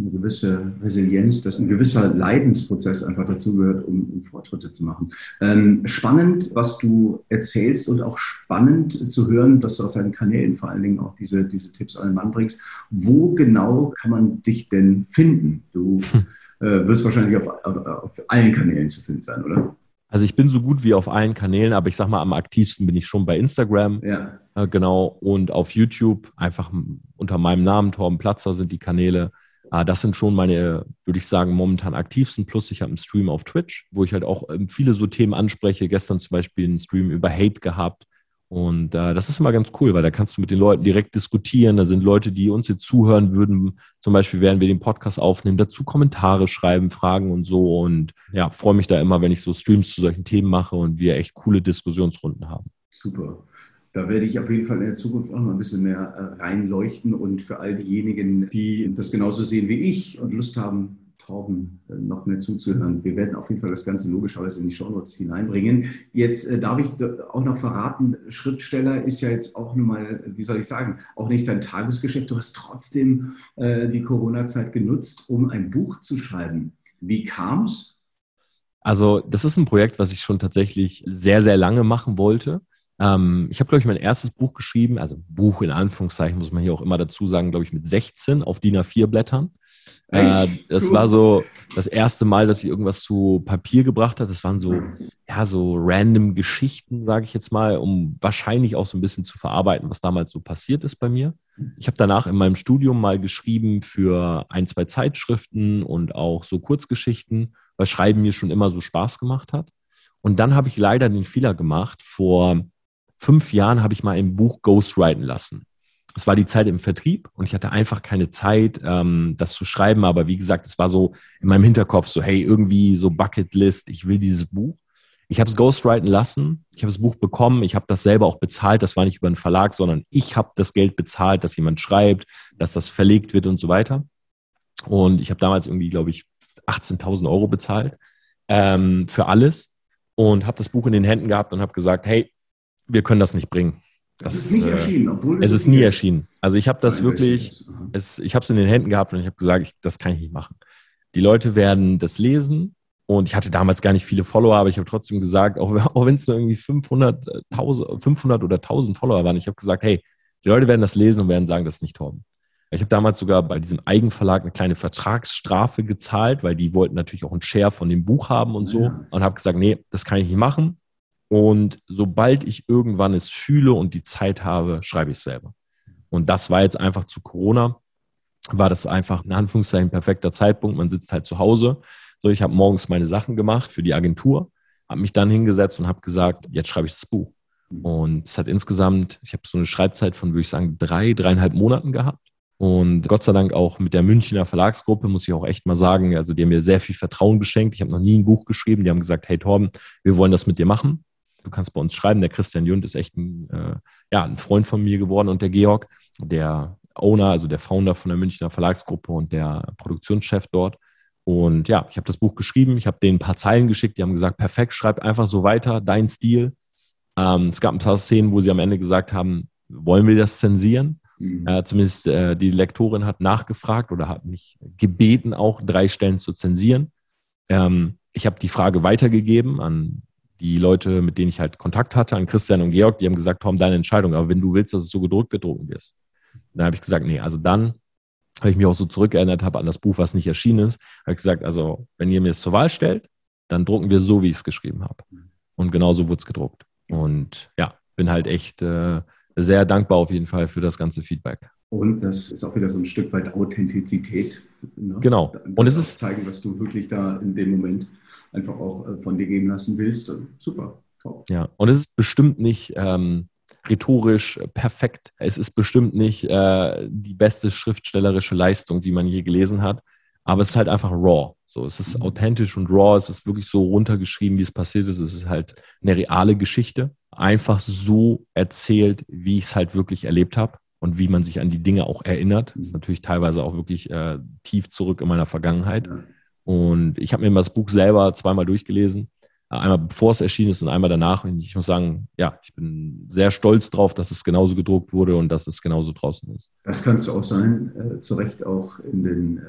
eine gewisse Resilienz, dass ein gewisser Leidensprozess einfach dazugehört, um, um, Fortschritte zu machen. Ähm, spannend, was du erzählst und auch spannend zu hören, dass du auf deinen Kanälen vor allen Dingen auch diese, diese Tipps allen Mann bringst. Wo genau kann man dich denn finden? Du hm. äh, wirst wahrscheinlich auf, auf, auf allen Kanälen zu finden sein, oder? Also ich bin so gut wie auf allen Kanälen, aber ich sag mal, am aktivsten bin ich schon bei Instagram. Ja. Äh, genau. Und auf YouTube einfach unter meinem Namen, Torben Platzer, sind die Kanäle. Ah, das sind schon meine, würde ich sagen, momentan aktivsten. Plus ich habe einen Stream auf Twitch, wo ich halt auch ähm, viele so Themen anspreche. Gestern zum Beispiel einen Stream über Hate gehabt. Und äh, das ist immer ganz cool, weil da kannst du mit den Leuten direkt diskutieren. Da sind Leute, die uns jetzt zuhören würden. Zum Beispiel, während wir den Podcast aufnehmen, dazu Kommentare schreiben, Fragen und so. Und ja, freue mich da immer, wenn ich so Streams zu solchen Themen mache und wir echt coole Diskussionsrunden haben. Super. Da werde ich auf jeden Fall in der Zukunft auch noch ein bisschen mehr äh, reinleuchten und für all diejenigen, die das genauso sehen wie ich und Lust haben, Torben äh, noch mehr zuzuhören. Wir werden auf jeden Fall das Ganze logischerweise in die Shownotes hineinbringen. Jetzt äh, darf ich auch noch verraten, Schriftsteller ist ja jetzt auch nun mal, wie soll ich sagen, auch nicht dein Tagesgeschäft. Du hast trotzdem äh, die Corona-Zeit genutzt, um ein Buch zu schreiben. Wie kam es? Also das ist ein Projekt, was ich schon tatsächlich sehr, sehr lange machen wollte. Ähm, ich habe, glaube ich, mein erstes Buch geschrieben, also Buch in Anführungszeichen, muss man hier auch immer dazu sagen, glaube ich, mit 16 auf DIN A4 Blättern. Äh, das war so das erste Mal, dass ich irgendwas zu Papier gebracht hat. Das waren so, ja, so random Geschichten, sage ich jetzt mal, um wahrscheinlich auch so ein bisschen zu verarbeiten, was damals so passiert ist bei mir. Ich habe danach in meinem Studium mal geschrieben für ein, zwei Zeitschriften und auch so Kurzgeschichten, weil Schreiben mir schon immer so Spaß gemacht hat. Und dann habe ich leider den Fehler gemacht, vor fünf Jahren habe ich mal ein Buch ghostwriten lassen. Es war die Zeit im Vertrieb und ich hatte einfach keine Zeit, ähm, das zu schreiben. Aber wie gesagt, es war so in meinem Hinterkopf so, hey, irgendwie so Bucketlist, ich will dieses Buch. Ich habe es ghostwriten lassen, ich habe das Buch bekommen, ich habe das selber auch bezahlt. Das war nicht über einen Verlag, sondern ich habe das Geld bezahlt, dass jemand schreibt, dass das verlegt wird und so weiter. Und ich habe damals irgendwie, glaube ich, 18.000 Euro bezahlt ähm, für alles und habe das Buch in den Händen gehabt und habe gesagt, hey, wir können das nicht bringen. Das, es ist nicht äh, erschienen, obwohl es ist nie erschienen. Also ich habe das wirklich, es, ich habe es in den Händen gehabt und ich habe gesagt, ich, das kann ich nicht machen. Die Leute werden das lesen und ich hatte damals gar nicht viele Follower, aber ich habe trotzdem gesagt, auch, auch wenn es nur irgendwie 500, 1000, 500 oder 1000 Follower waren, ich habe gesagt, hey, die Leute werden das lesen und werden sagen, das ist nicht Torben. Ich habe damals sogar bei diesem Eigenverlag eine kleine Vertragsstrafe gezahlt, weil die wollten natürlich auch einen Share von dem Buch haben und so. Ja. Und habe gesagt, nee, das kann ich nicht machen. Und sobald ich irgendwann es fühle und die Zeit habe, schreibe ich selber. Und das war jetzt einfach zu Corona, war das einfach in Anführungszeichen perfekter Zeitpunkt. Man sitzt halt zu Hause. So, ich habe morgens meine Sachen gemacht für die Agentur, habe mich dann hingesetzt und habe gesagt, jetzt schreibe ich das Buch. Und es hat insgesamt, ich habe so eine Schreibzeit von, würde ich sagen, drei, dreieinhalb Monaten gehabt. Und Gott sei Dank auch mit der Münchner Verlagsgruppe, muss ich auch echt mal sagen, also die haben mir sehr viel Vertrauen geschenkt. Ich habe noch nie ein Buch geschrieben. Die haben gesagt, hey Torben, wir wollen das mit dir machen. Du kannst bei uns schreiben. Der Christian Jund ist echt ein, äh, ja, ein Freund von mir geworden und der Georg, der Owner, also der Founder von der Münchner Verlagsgruppe und der Produktionschef dort. Und ja, ich habe das Buch geschrieben, ich habe denen ein paar Zeilen geschickt, die haben gesagt, perfekt, schreib einfach so weiter, dein Stil. Ähm, es gab ein paar Szenen, wo sie am Ende gesagt haben, wollen wir das zensieren? Mhm. Äh, zumindest äh, die Lektorin hat nachgefragt oder hat mich gebeten, auch drei Stellen zu zensieren. Ähm, ich habe die Frage weitergegeben an die Leute, mit denen ich halt Kontakt hatte, an Christian und Georg, die haben gesagt, Tom, deine Entscheidung, aber wenn du willst, dass es so gedruckt wird, drucken wir es. Dann habe ich gesagt, nee, also dann habe ich mich auch so zurückerinnert habe an das Buch, was nicht erschienen ist, habe ich gesagt, also wenn ihr mir es zur Wahl stellt, dann drucken wir so, wie ich es geschrieben habe. Und genauso wurde es gedruckt. Und ja, bin halt echt äh, sehr dankbar auf jeden Fall für das ganze Feedback. Und das ist auch wieder so ein Stück weit Authentizität. Ne? Genau. Und es ist zeigen, was du wirklich da in dem Moment einfach auch äh, von dir geben lassen willst. Super, top. Ja, und es ist bestimmt nicht ähm, rhetorisch perfekt. Es ist bestimmt nicht äh, die beste schriftstellerische Leistung, die man je gelesen hat, aber es ist halt einfach raw. So, es ist mhm. authentisch und raw, es ist wirklich so runtergeschrieben, wie es passiert ist. Es ist halt eine reale Geschichte, einfach so erzählt, wie ich es halt wirklich erlebt habe und wie man sich an die Dinge auch erinnert. Das ist natürlich teilweise auch wirklich äh, tief zurück in meiner Vergangenheit. Und ich habe mir das Buch selber zweimal durchgelesen Einmal bevor es erschienen ist und einmal danach. Und ich muss sagen, ja, ich bin sehr stolz drauf, dass es genauso gedruckt wurde und dass es genauso draußen ist. Das kannst du auch sein, äh, zu Recht auch in den äh,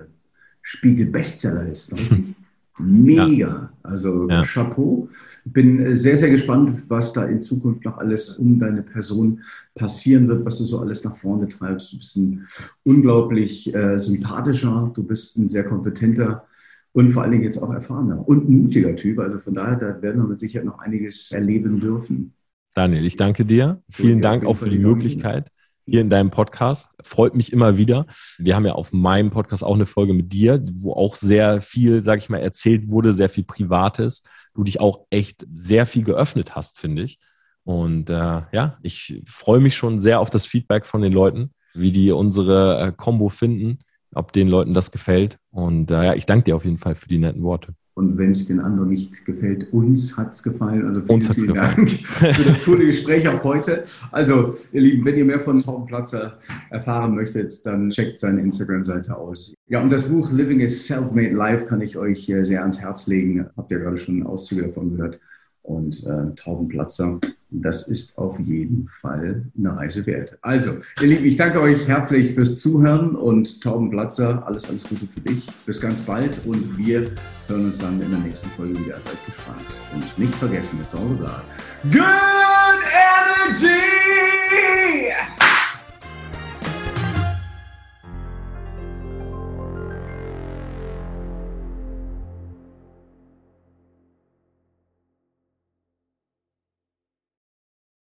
Spiegel Bestsellerlisten, richtig? Mega. Ja. Also ja. Chapeau. Bin äh, sehr, sehr gespannt, was da in Zukunft noch alles um deine Person passieren wird, was du so alles nach vorne treibst. Du bist ein unglaublich äh, sympathischer, du bist ein sehr kompetenter und vor allen Dingen jetzt auch erfahrener und mutiger Typ. Also von daher, da werden wir mit Sicherheit noch einiges erleben dürfen. Daniel, ich danke dir. Vielen Dank auch für die Möglichkeit hier in deinem Podcast. Freut mich immer wieder. Wir haben ja auf meinem Podcast auch eine Folge mit dir, wo auch sehr viel, sag ich mal, erzählt wurde, sehr viel Privates. Du dich auch echt sehr viel geöffnet hast, finde ich. Und äh, ja, ich freue mich schon sehr auf das Feedback von den Leuten, wie die unsere äh, Combo finden ob den Leuten das gefällt. Und äh, ja, ich danke dir auf jeden Fall für die netten Worte. Und wenn es den anderen nicht gefällt, uns hat es gefallen. Also vielen, uns vielen Dank für das coole Gespräch auch heute. Also, ihr Lieben, wenn ihr mehr von Tom Platzer erfahren möchtet, dann checkt seine Instagram-Seite aus. Ja, und das Buch Living a Self-Made Life kann ich euch äh, sehr ans Herz legen. Habt ihr gerade schon Auszüge davon gehört und äh, Taubenplatzer. Das ist auf jeden Fall eine Reise wert. Also, ihr Lieben, ich danke euch herzlich fürs Zuhören und Taubenplatzer, alles, alles Gute für dich. Bis ganz bald und wir hören uns dann in der nächsten Folge wieder. Seid gespannt. Und nicht vergessen, it's all about good energy!